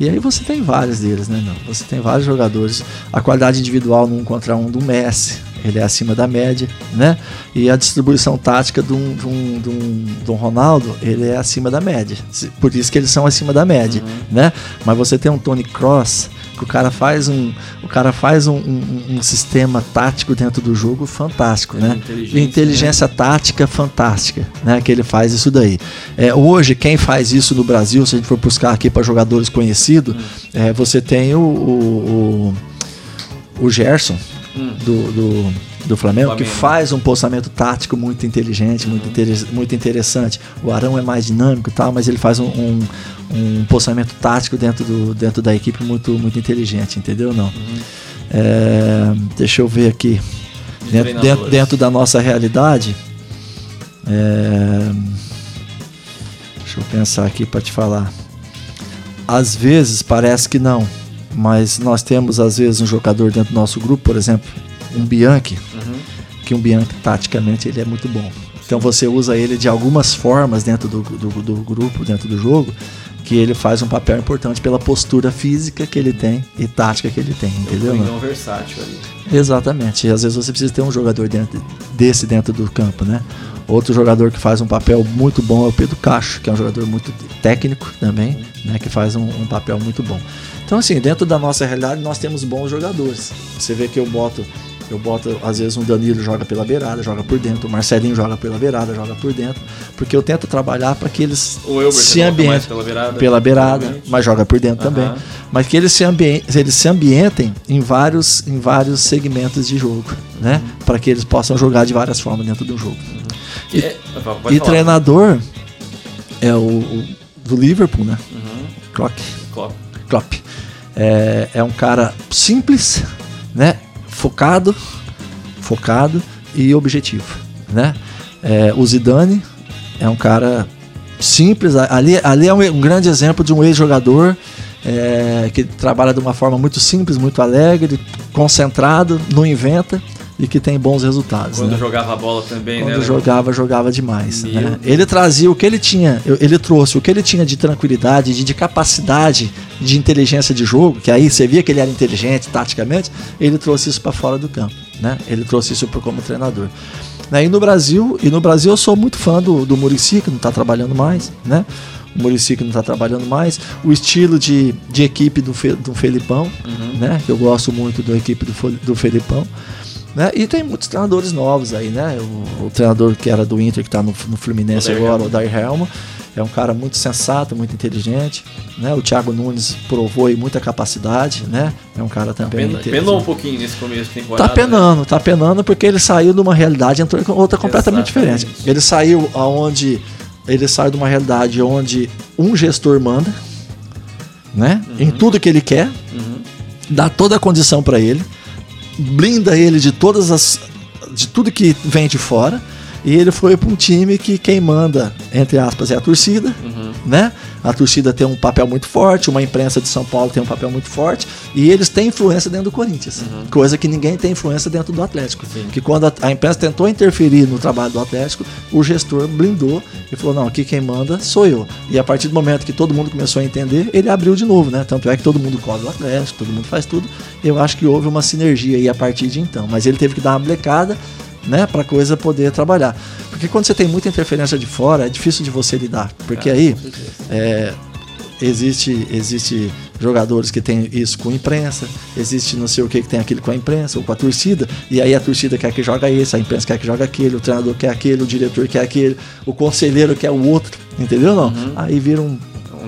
[SPEAKER 3] E aí você tem vários deles, né? Não? Você tem vários jogadores. A qualidade individual num contra um do Messi, ele é acima da média, né? E a distribuição tática de um, de um, de um, de um Ronaldo, ele é acima da média. Por isso que eles são acima da média, uhum. né? Mas você tem um Tony Cross, o cara faz um, o cara faz um, um, um sistema tático dentro do jogo fantástico, né? Inteligência, inteligência né? tática fantástica, né? Que ele faz isso daí. É, hoje, quem faz isso no Brasil, se a gente for buscar aqui para jogadores conhecidos, hum. é, você tem o, o, o, o Gerson, hum. do, do, do Flamengo, Flamengo, que faz um postamento tático muito inteligente, muito, uhum. inter, muito interessante. O Arão é mais dinâmico e tal, mas ele faz um, um, um postamento tático dentro, do, dentro da equipe muito, muito inteligente, entendeu? Não. Uhum. É, deixa eu ver aqui. Dentro, dentro, dentro, da nossa realidade. É, deixa eu pensar aqui para te falar. Às vezes parece que não mas nós temos às vezes um jogador dentro do nosso grupo, por exemplo, um Bianchi, uhum. que um Bianchi taticamente ele é muito bom. Então você usa ele de algumas formas dentro do, do, do grupo, dentro do jogo, que ele faz um papel importante pela postura física que ele tem e tática que ele tem, entendeu?
[SPEAKER 2] É um versátil ali.
[SPEAKER 3] Exatamente. E às vezes você precisa ter um jogador dentro, desse dentro do campo, né? Outro jogador que faz um papel muito bom é o Pedro Cacho, que é um jogador muito técnico também, né? Que faz um, um papel muito bom. Então, assim, dentro da nossa realidade, nós temos bons jogadores. Você vê que eu boto eu boto, às vezes, um Danilo joga pela beirada, joga por dentro, o Marcelinho joga pela beirada, joga por dentro, porque eu tento trabalhar para que eles se ambientem pela beirada, pela beirada mas joga por dentro uhum. também, mas que eles se, ambientem, eles se ambientem em vários, em vários segmentos de jogo, né? Uhum. Para que eles possam jogar de várias formas dentro do jogo. Uhum. E, é, e treinador é o, o, do Liverpool, né? Uhum. Klopp. Klopp. Klopp. É, é um cara simples, né? Focado, focado e objetivo, né? É, o Zidane é um cara simples. Ali, ali é um, um grande exemplo de um ex-jogador é, que trabalha de uma forma muito simples, muito alegre, concentrado, não inventa e que tem bons resultados.
[SPEAKER 2] Quando
[SPEAKER 3] né?
[SPEAKER 2] jogava a bola também,
[SPEAKER 3] Quando né? jogava, jogava demais. Né? Ele trazia o que ele tinha, ele trouxe o que ele tinha de tranquilidade, de, de, capacidade de inteligência de jogo, que aí você via que ele era inteligente taticamente, ele trouxe isso para fora do campo. Né? Ele trouxe isso como treinador. Né? E no Brasil, e no Brasil eu sou muito fã do, do Murici, que não está trabalhando mais, né? O Murici que não está trabalhando mais. O estilo de, de equipe do, Fe, do Felipão, uhum. né? Eu gosto muito da equipe do, do Felipão. Né? E tem muitos treinadores novos aí, né? O, o treinador que era do Inter, que está no, no, Fluminense o agora, o Dair Helmo, é um cara muito sensato, muito inteligente. Né? O Thiago Nunes provou aí muita capacidade, né? É um cara também.
[SPEAKER 2] Tá penou um pouquinho nesse começo de temporada.
[SPEAKER 3] Tá penando, né? tá penando porque ele saiu de uma realidade e entrou em outra completamente Exatamente. diferente. Ele saiu aonde. Ele saiu de uma realidade onde um gestor manda, né? Uhum. Em tudo que ele quer, uhum. dá toda a condição para ele blinda ele de todas as de tudo que vem de fora e ele foi para um time que quem manda, entre aspas, é a torcida, uhum. né? A torcida tem um papel muito forte, uma imprensa de São Paulo tem um papel muito forte, e eles têm influência dentro do Corinthians, uhum. coisa que ninguém tem influência dentro do Atlético. Sim. Que quando a, a, imprensa tentou interferir no trabalho do Atlético, o gestor blindou e falou: não, aqui quem manda sou eu. E a partir do momento que todo mundo começou a entender, ele abriu de novo, né? Tanto é que todo mundo cobre o Atlético, todo mundo faz tudo. Eu acho que houve uma sinergia aí a partir de então. Mas ele teve que dar uma blecada né, para coisa poder trabalhar. Porque quando você tem muita interferência de fora, é difícil de você lidar, porque aí é, existe existe jogadores que tem isso com imprensa, existe não sei o que que tem aquilo com a imprensa ou com a torcida, e aí a torcida quer que joga esse, a imprensa quer que joga aquele, o treinador quer aquele, o diretor quer aquele, o conselheiro quer o outro, entendeu não? Uhum. Aí vira um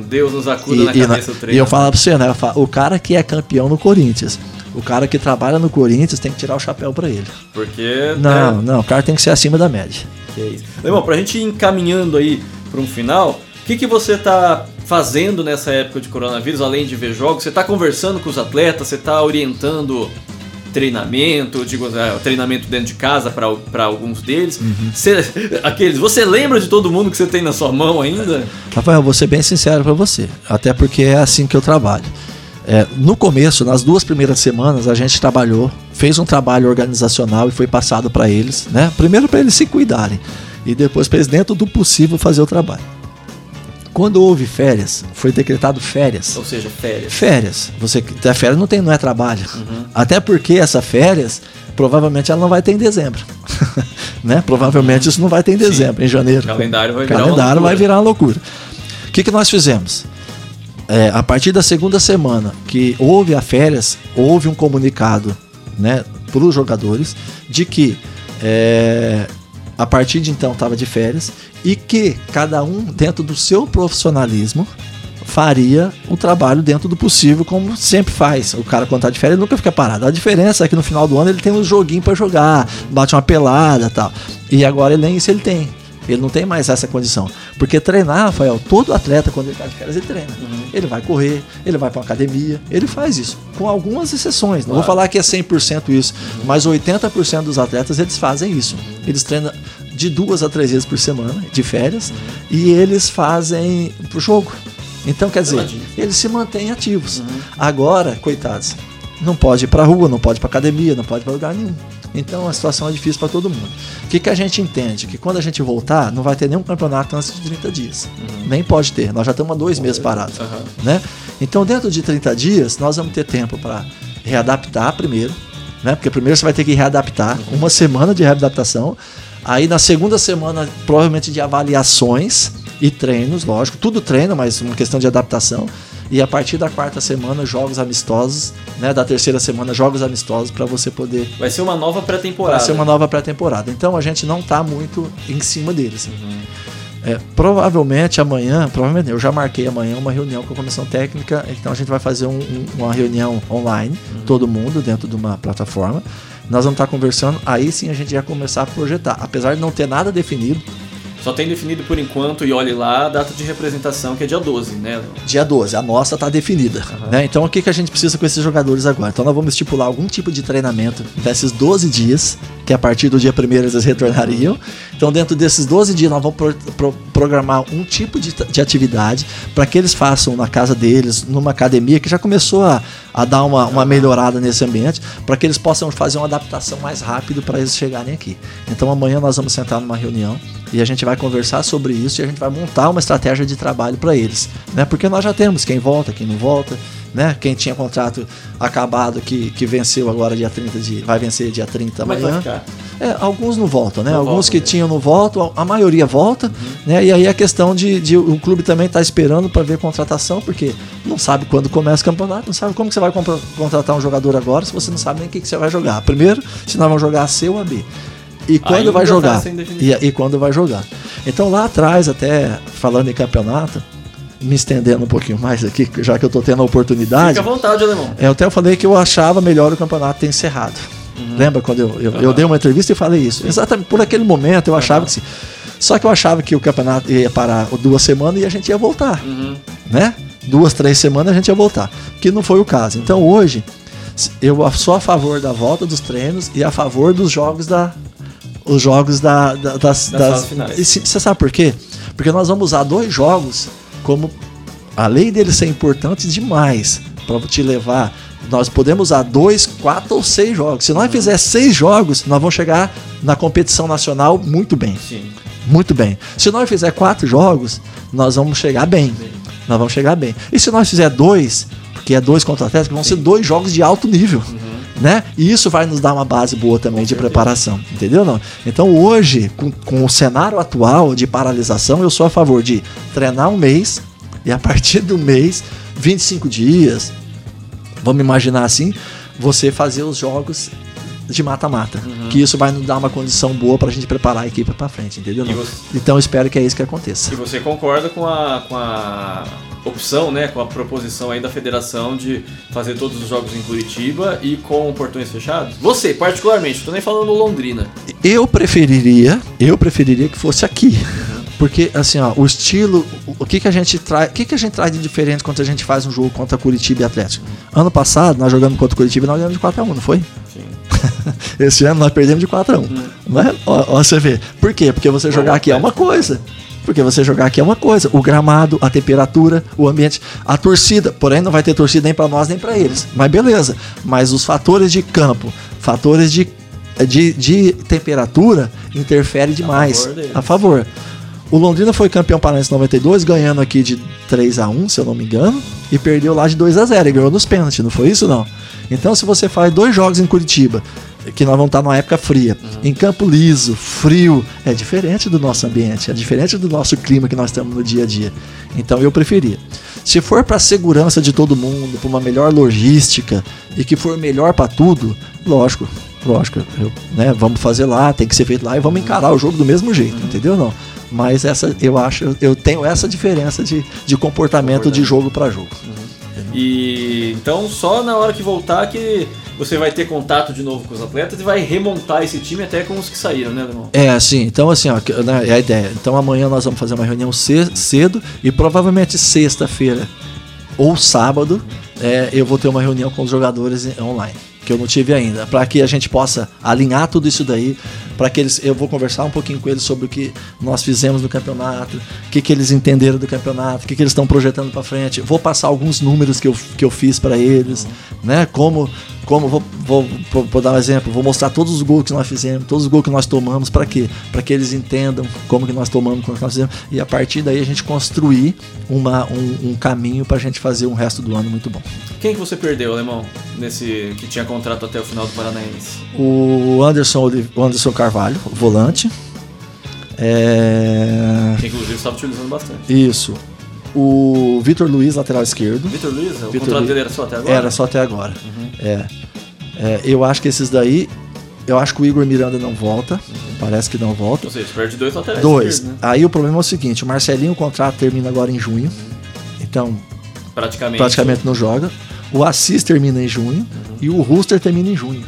[SPEAKER 2] Deus nos acuda e, na cabeça
[SPEAKER 3] e, o treino. E eu falo pra você, né? Falo, o cara que é campeão no Corinthians, o cara que trabalha no Corinthians tem que tirar o chapéu para ele.
[SPEAKER 2] Porque.
[SPEAKER 3] Não, né? não, o cara tem que ser acima da média.
[SPEAKER 2] Que isso. Irmão, pra gente ir encaminhando aí para um final, o que, que você tá fazendo nessa época de coronavírus, além de ver jogos? Você tá conversando com os atletas, você tá orientando treinamento, digo, é, treinamento dentro de casa para alguns deles. Uhum. aqueles, você lembra de todo mundo que você tem na sua mão ainda?
[SPEAKER 3] Rafael, vou ser bem sincero para você, até porque é assim que eu trabalho. É, no começo, nas duas primeiras semanas, a gente trabalhou, fez um trabalho organizacional e foi passado para eles, né? Primeiro para eles se cuidarem e depois para eles, dentro do possível, fazer o trabalho. Quando houve férias, foi decretado férias.
[SPEAKER 2] Ou seja, férias.
[SPEAKER 3] Férias. Você a férias não tem, não é trabalho. Até porque essa férias provavelmente ela não vai ter em dezembro. né? Provavelmente isso não vai ter em dezembro, em janeiro.
[SPEAKER 2] O calendário vai virar uma
[SPEAKER 3] calendário
[SPEAKER 2] loucura.
[SPEAKER 3] vai virar uma loucura. O que, que nós fizemos? É, a partir da segunda semana que houve a férias, houve um comunicado né, para os jogadores de que é, a partir de então estava de férias e que cada um, dentro do seu profissionalismo, faria o trabalho dentro do possível, como sempre faz. O cara, quando tá de férias, nunca fica parado. A diferença é que no final do ano ele tem um joguinho para jogar, bate uma pelada tal. E agora nem isso ele tem. Ele não tem mais essa condição. Porque treinar, Rafael, todo atleta, quando ele tá de férias, ele treina. Ele vai correr, ele vai para academia, ele faz isso. Com algumas exceções. Não vou falar que é 100% isso, mas 80% dos atletas, eles fazem isso. Eles treinam de duas a três vezes por semana, de férias, e eles fazem pro jogo. Então, quer dizer, eles se mantêm ativos. Agora, coitados, não pode ir pra rua, não pode ir pra academia, não pode ir pra lugar nenhum. Então a situação é difícil para todo mundo. O que, que a gente entende? Que quando a gente voltar, não vai ter nenhum campeonato antes de 30 dias. Nem pode ter. Nós já estamos há dois meses parados.
[SPEAKER 2] Aham.
[SPEAKER 3] Né? Então, dentro de 30 dias, nós vamos ter tempo para readaptar primeiro. Né? Porque primeiro você vai ter que readaptar. Uma semana de readaptação. Aí na segunda semana, provavelmente de avaliações e treinos, lógico. Tudo treino, mas uma questão de adaptação. E a partir da quarta semana, jogos amistosos, né? Da terceira semana, jogos amistosos para você poder
[SPEAKER 2] Vai ser uma nova pré-temporada.
[SPEAKER 3] Vai ser uma nova pré-temporada. Então a gente não tá muito em cima deles. É, provavelmente amanhã, provavelmente eu já marquei amanhã uma reunião com a comissão técnica, então a gente vai fazer um- um- uma reunião online, todo mundo dentro de uma plataforma. Nós vamos estar conversando, aí sim a gente vai começar a projetar. Apesar de não ter nada definido,
[SPEAKER 2] Só tem definido por enquanto, e olhe lá, a data de representação, que é dia 12, né?
[SPEAKER 3] dia 12, a nossa está definida. né? Então o que, que a gente precisa com esses jogadores agora? Então nós vamos estipular algum tipo de treinamento desses 12 dias, que a partir do dia 1 eles retornariam. Então dentro desses 12 dias nós vamos pro- pro- programar um tipo de, de atividade para que eles façam na casa deles, numa academia que já começou a, a dar uma, uma melhorada nesse ambiente, para que eles possam fazer uma adaptação mais rápido para eles chegarem aqui. Então amanhã nós vamos sentar numa reunião e a gente vai conversar sobre isso e a gente vai montar uma estratégia de trabalho para eles, né? Porque nós já temos quem volta, quem não volta, né? Quem tinha contrato acabado que, que venceu agora dia 30 de vai vencer dia 30
[SPEAKER 2] Como é
[SPEAKER 3] amanhã. É, alguns não voltam, né?
[SPEAKER 2] Não
[SPEAKER 3] alguns
[SPEAKER 2] voltam,
[SPEAKER 3] que
[SPEAKER 2] né?
[SPEAKER 3] tinham não voltam, a maioria volta, né? E aí a questão de, de o clube também tá esperando para ver contratação, porque não sabe quando começa o campeonato, não sabe como que você vai contratar um jogador agora se você não sabe nem o que, que você vai jogar. Primeiro, se nós vamos jogar a C ou a B. E quando
[SPEAKER 2] Ainda
[SPEAKER 3] vai
[SPEAKER 2] tá
[SPEAKER 3] jogar?
[SPEAKER 2] definição.
[SPEAKER 3] E, e quando vai jogar? Então lá atrás, até falando em campeonato, me estendendo um pouquinho mais aqui, já que eu tô tendo a oportunidade.
[SPEAKER 2] Fica à vontade, alemão.
[SPEAKER 3] É, eu até falei que eu achava melhor o campeonato ter encerrado. Lembra quando eu, eu, eu dei uma entrevista e falei isso? Exatamente por aquele momento eu achava que sim. Só que eu achava que o campeonato ia parar duas semanas e a gente ia voltar. Né? Duas, três semanas a gente ia voltar. Que não foi o caso. Então hoje, eu sou a favor da volta dos treinos e a favor dos jogos da. Os jogos da, da- das,
[SPEAKER 2] Das fases finais.
[SPEAKER 3] E se- Você sabe por quê? Porque nós vamos usar dois jogos como além deles ser importantes demais para te levar, nós podemos usar dois, quatro ou seis jogos. Se nós fizer seis jogos, nós vamos chegar na competição nacional muito bem.
[SPEAKER 2] Sim.
[SPEAKER 3] Muito bem. Se nós fizer quatro jogos, nós vamos chegar bem. Nós vamos chegar bem. E se nós fizer dois, porque é dois contra Atlético, vão ser dois jogos de alto nível. Né? E isso vai nos dar uma base boa também de preparação, entendeu? Não? Então hoje, com, com o cenário atual de paralisação, eu sou a favor de treinar um mês e a partir do mês, 25 dias, vamos imaginar assim, você fazer os jogos de mata-mata. Que isso vai nos dar uma condição boa pra gente preparar a equipe pra frente, entendeu?
[SPEAKER 2] Você-
[SPEAKER 3] Então eu espero que é isso que aconteça.
[SPEAKER 2] E você concorda com a, com a opção, né, com a proposição aí da federação de fazer todos os jogos em Curitiba e com portões fechados? Você, particularmente, tô nem falando Londrina.
[SPEAKER 3] Eu preferiria, eu preferiria que fosse aqui. Porque assim, ó, o estilo, o- que que a gente traz, o que que a gente traz de diferente quando a gente faz um jogo contra Curitiba e Atlético? Ano passado nós jogamos contra Curitiba e nós ganhamos de 4 a 1, não foi?
[SPEAKER 2] Sim.
[SPEAKER 3] Esse ano nós perdemos de 4 a 1. Né? Ó, ó, você vê. Por quê? Porque você jogar aqui é uma coisa. Porque você jogar aqui é uma coisa. O gramado, a temperatura, o ambiente, a torcida. Porém, não vai ter torcida nem pra nós nem pra eles. Mas beleza. Mas os fatores de campo, fatores de, de, de temperatura interferem demais.
[SPEAKER 2] favor deles.
[SPEAKER 3] A favor. O Londrina foi campeão paranaense em 92, ganhando aqui de 3 a 1 se eu não me engano, e perdeu lá de 2 a 0 e ganhou nos pênaltis, não foi isso não? Então, se você faz dois jogos em Curitiba, que nós vamos estar numa época fria, em campo liso, frio, é diferente do nosso ambiente, é diferente do nosso clima que nós estamos no dia a dia. Então, eu preferia. Se for para segurança de todo mundo, para uma melhor logística e que for melhor para tudo, lógico, lógico, eu, né, vamos fazer lá, tem que ser feito lá e vamos encarar o jogo do mesmo jeito, entendeu não? Mas essa, eu acho, eu tenho essa diferença de, de comportamento de jogo para jogo.
[SPEAKER 2] E então só na hora que voltar que você vai ter contato de novo com os atletas e vai remontar esse time até com os que saíram, né, Lemão?
[SPEAKER 3] É, assim, então assim, ó, né, é a ideia. Então amanhã nós vamos fazer uma reunião ce- cedo e provavelmente sexta-feira ou sábado é, eu vou ter uma reunião com os jogadores online, que eu não tive ainda, para que a gente possa alinhar tudo isso daí, para que eles, eu vou conversar um pouquinho com eles sobre o que nós fizemos no campeonato, o que, que eles entenderam do campeonato, o que, que eles estão projetando para frente. Vou passar alguns números que eu, que eu fiz para eles, né? Como como vou, vou, vou, dar um exemplo, vou mostrar todos os gols que nós fizemos, todos os gols que nós tomamos, para quê? Para que eles entendam como que nós tomamos, como que nós fizemos, e a partir daí a gente construir uma, um, um caminho para a gente fazer um resto do ano muito bom.
[SPEAKER 2] Quem que você perdeu, Alemão, nesse que tinha contrato até o final do Paranaense?
[SPEAKER 3] O Anderson, o Anderson Carvalho, volante. É,
[SPEAKER 2] Que inclusive estava utilizando bastante.
[SPEAKER 3] Isso. O Vitor Luiz, lateral esquerdo.
[SPEAKER 2] Vitor Luiz, o
[SPEAKER 3] Vitor
[SPEAKER 2] contrato dele era só até agora?
[SPEAKER 3] Era só até agora. É. É, eu acho que esses daí. Eu acho que o Igor Miranda não volta. Parece que não volta.
[SPEAKER 2] Ou seja, perde dois laterais
[SPEAKER 3] Dois.
[SPEAKER 2] esquerdos, né?
[SPEAKER 3] Aí o problema é o seguinte: o Marcelinho, o contrato termina agora em junho. Então,
[SPEAKER 2] Praticamente.
[SPEAKER 3] praticamente não joga. O Assis termina em junho. E o Ruster termina em junho.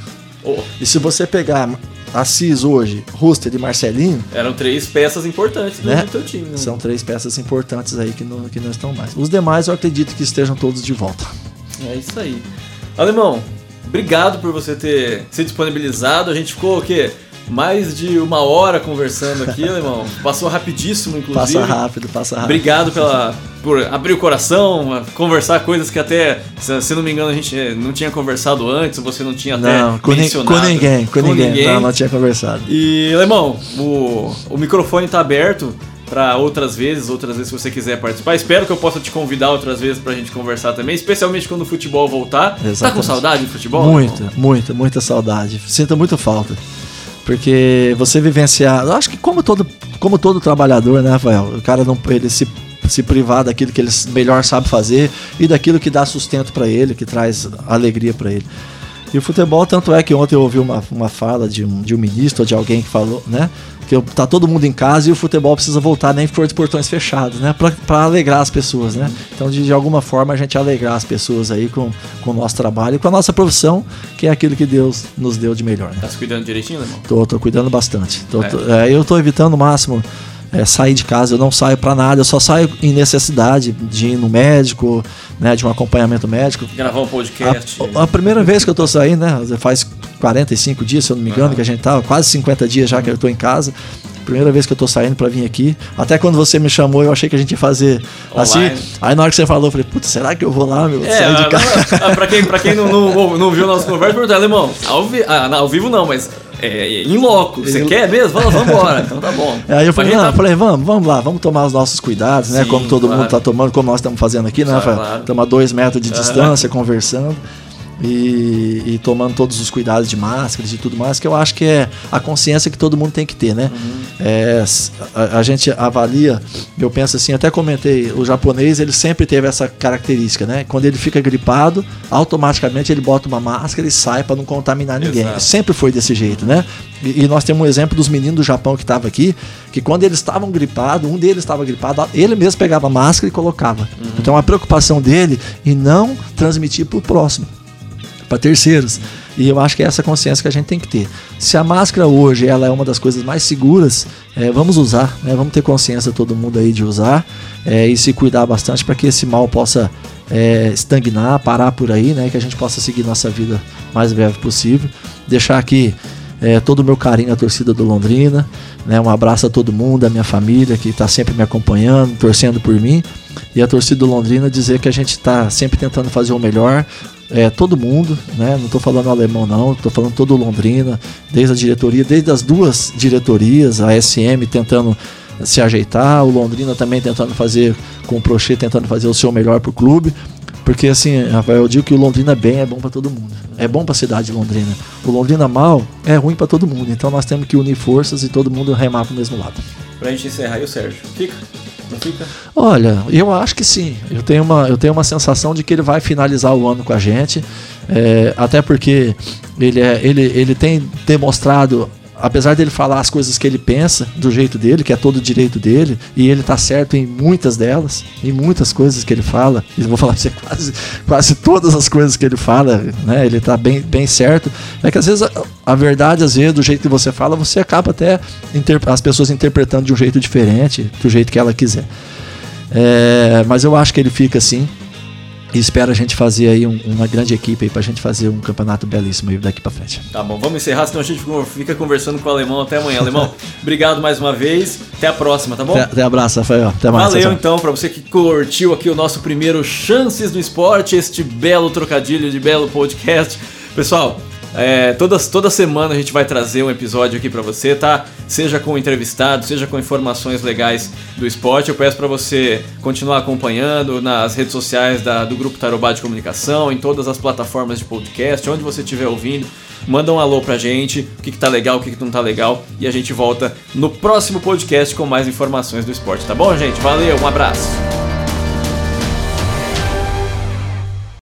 [SPEAKER 2] Oh,
[SPEAKER 3] E se você pegar Assis hoje, Ruster e Marcelinho,
[SPEAKER 2] eram três peças importantes do
[SPEAKER 3] Né?
[SPEAKER 2] teu time. Né?
[SPEAKER 3] são três peças importantes aí que não, que não estão mais. Os demais eu acredito que estejam todos de volta.
[SPEAKER 2] É isso aí. Alemão, obrigado por você ter se disponibilizado. A gente ficou o quê? Mais de uma hora conversando aqui, Alemão. Passou rapidíssimo, inclusive.
[SPEAKER 3] Passa rápido, passa rápido.
[SPEAKER 2] Obrigado pela, por abrir o coração, conversar coisas que até, se, não me engano, a gente eh, não tinha conversado antes, você não tinha até
[SPEAKER 3] Não, com,
[SPEAKER 2] mencionado.
[SPEAKER 3] com ninguém, com, ninguém. Não, não tinha conversado.
[SPEAKER 2] E, Alemão, o, o microfone tá aberto para outras vezes, outras vezes se você quiser participar. Espero que eu possa te convidar outras vezes pra gente conversar também, especialmente quando o futebol voltar. Tá com
[SPEAKER 3] Exatamente.
[SPEAKER 2] saudade do futebol?
[SPEAKER 3] Muita, muita, muita saudade. Sinto muito falta. Porque você vivenciar. Eu acho que como todo, como todo trabalhador, né, Rafael? O cara não ele se, se privar daquilo que ele melhor sabe fazer e daquilo que dá sustento pra ele, que traz alegria pra ele. E o futebol, tanto é que ontem eu ouvi uma, uma fala de um, de um ministro ou de alguém que falou, né? Que tá todo mundo em casa e o futebol precisa voltar nem que for de portões fechados, né? Pra, pra alegrar as pessoas, né? Então, de, de alguma forma, a gente alegrar as pessoas aí com, com o nosso trabalho e com a nossa profissão, que é aquilo que Deus nos deu de melhor, né?
[SPEAKER 2] Tá se cuidando direitinho, Alemão?
[SPEAKER 3] Tô, tô cuidando bastante. Tô-
[SPEAKER 2] É.
[SPEAKER 3] tô- é, eu tô evitando o máximo é, sair de casa, eu não saio pra nada, eu só saio em necessidade de ir no médico, né? De um acompanhamento médico.
[SPEAKER 2] Gravar um podcast.
[SPEAKER 3] A, a primeira vez que eu tô saindo, né? Faz 45 dias, se eu não me engano,
[SPEAKER 2] Aham.
[SPEAKER 3] que a gente tá, quase 50 dias já que eu tô em casa. Primeira vez que eu tô saindo pra vir aqui. Até quando você me chamou, eu achei que a gente ia fazer assim.
[SPEAKER 2] Online.
[SPEAKER 3] Aí na hora que você falou, eu falei, putz, será que eu vou lá, meu?
[SPEAKER 2] É,
[SPEAKER 3] sair de
[SPEAKER 2] a-
[SPEAKER 3] casa.
[SPEAKER 2] a- pra quem, pra quem não, não, não viu nosso conversa, perguntar, Alemão, ao, vi, ah, ao vivo não, mas é, em loco, você quer mesmo? Vamos, vamos embora. Então tá bom.
[SPEAKER 3] Aí eu falei, não,
[SPEAKER 2] tá-
[SPEAKER 3] eu falei, vamos, vamos lá, vamos tomar os nossos cuidados, né?
[SPEAKER 2] Sim,
[SPEAKER 3] como todo
[SPEAKER 2] claro.
[SPEAKER 3] mundo tá tomando, como nós estamos fazendo aqui, né,
[SPEAKER 2] Claro,
[SPEAKER 3] a dois metros de distância, conversando. E, e tomando todos os cuidados de máscaras e tudo mais, que eu acho que é a consciência que todo mundo tem que ter, né?
[SPEAKER 2] Uhum.
[SPEAKER 3] É, a, a gente avalia, eu penso assim, até comentei, o japonês ele sempre teve essa característica, né? Quando ele fica gripado, automaticamente ele bota uma máscara e sai para não contaminar ninguém.
[SPEAKER 2] Exato.
[SPEAKER 3] Sempre foi desse jeito, né? E, e nós temos um exemplo dos meninos do Japão que estavam aqui, que quando eles estavam gripados, um deles estava gripado, ele mesmo pegava a máscara e colocava. Então a preocupação dele em não transmitir para o próximo para terceiros. E eu acho que é essa consciência que a gente tem que ter. Se a máscara hoje ela é uma das coisas mais seguras, é, vamos usar, né? vamos ter consciência todo mundo aí de usar é, e se cuidar bastante para que esse mal possa é, estagnar, parar por aí, né? Que a gente possa seguir nossa vida mais breve possível. Deixar aqui é, todo o meu carinho à torcida do Londrina, né? Um abraço a todo mundo, a minha família que está sempre me acompanhando, torcendo por mim. E a torcida do Londrina dizer que a gente está sempre tentando fazer o melhor. É, todo mundo, né? Não estou falando alemão não, estou falando todo o Londrina, desde a diretoria, desde as duas diretorias, a SM tentando se ajeitar, o Londrina também tentando fazer, com o Prochê tentando fazer o seu melhor pro clube. Porque assim, Rafael, eu digo que o Londrina bem é bom para todo mundo. É bom para a cidade de Londrina. O Londrina mal é ruim para todo mundo. Então nós temos que unir forças e todo mundo remar pro mesmo lado.
[SPEAKER 2] Pra gente encerrar, e o Sérgio? Fica?
[SPEAKER 3] Olha, eu acho que sim. Eu tenho uma, eu tenho uma sensação de que ele vai finalizar o ano com a gente. É, até porque ele, é, ele, ele tem demonstrado apesar dele falar as coisas que ele pensa, do jeito dele, que é todo direito dele, e ele tá certo em muitas delas, em muitas coisas que ele fala, e vou falar pra você quase, quase todas as coisas que ele fala, né? Ele tá bem, bem certo. É que às vezes a, a verdade, às vezes, do jeito que você fala, você acaba até as pessoas interpretando de um jeito diferente, do jeito que ela quiser. É, mas eu acho que ele fica assim. E espero a gente fazer aí um, uma grande equipe aí pra gente fazer um campeonato belíssimo aí daqui pra frente.
[SPEAKER 2] Tá bom, vamos encerrar, senão a gente fica conversando com o Alemão até amanhã. Alemão, obrigado mais uma vez. Até a próxima, tá bom?
[SPEAKER 3] Até, até abraço, Rafael. Até mais.
[SPEAKER 2] Valeu tchau, então, pra você que curtiu aqui o nosso primeiro Chances no Esporte, este belo trocadilho de belo podcast. Pessoal, é, todas, toda semana a gente vai trazer um episódio aqui para você, tá? Seja com entrevistado, seja com informações legais do esporte. Eu peço para você continuar acompanhando nas redes sociais da, do Grupo Tarobá de Comunicação, em todas as plataformas de podcast, onde você estiver ouvindo. Manda um alô pra gente, o que, que tá legal, o que, que não tá legal. E a gente volta no próximo podcast com mais informações do esporte, tá bom, gente? Valeu, um abraço!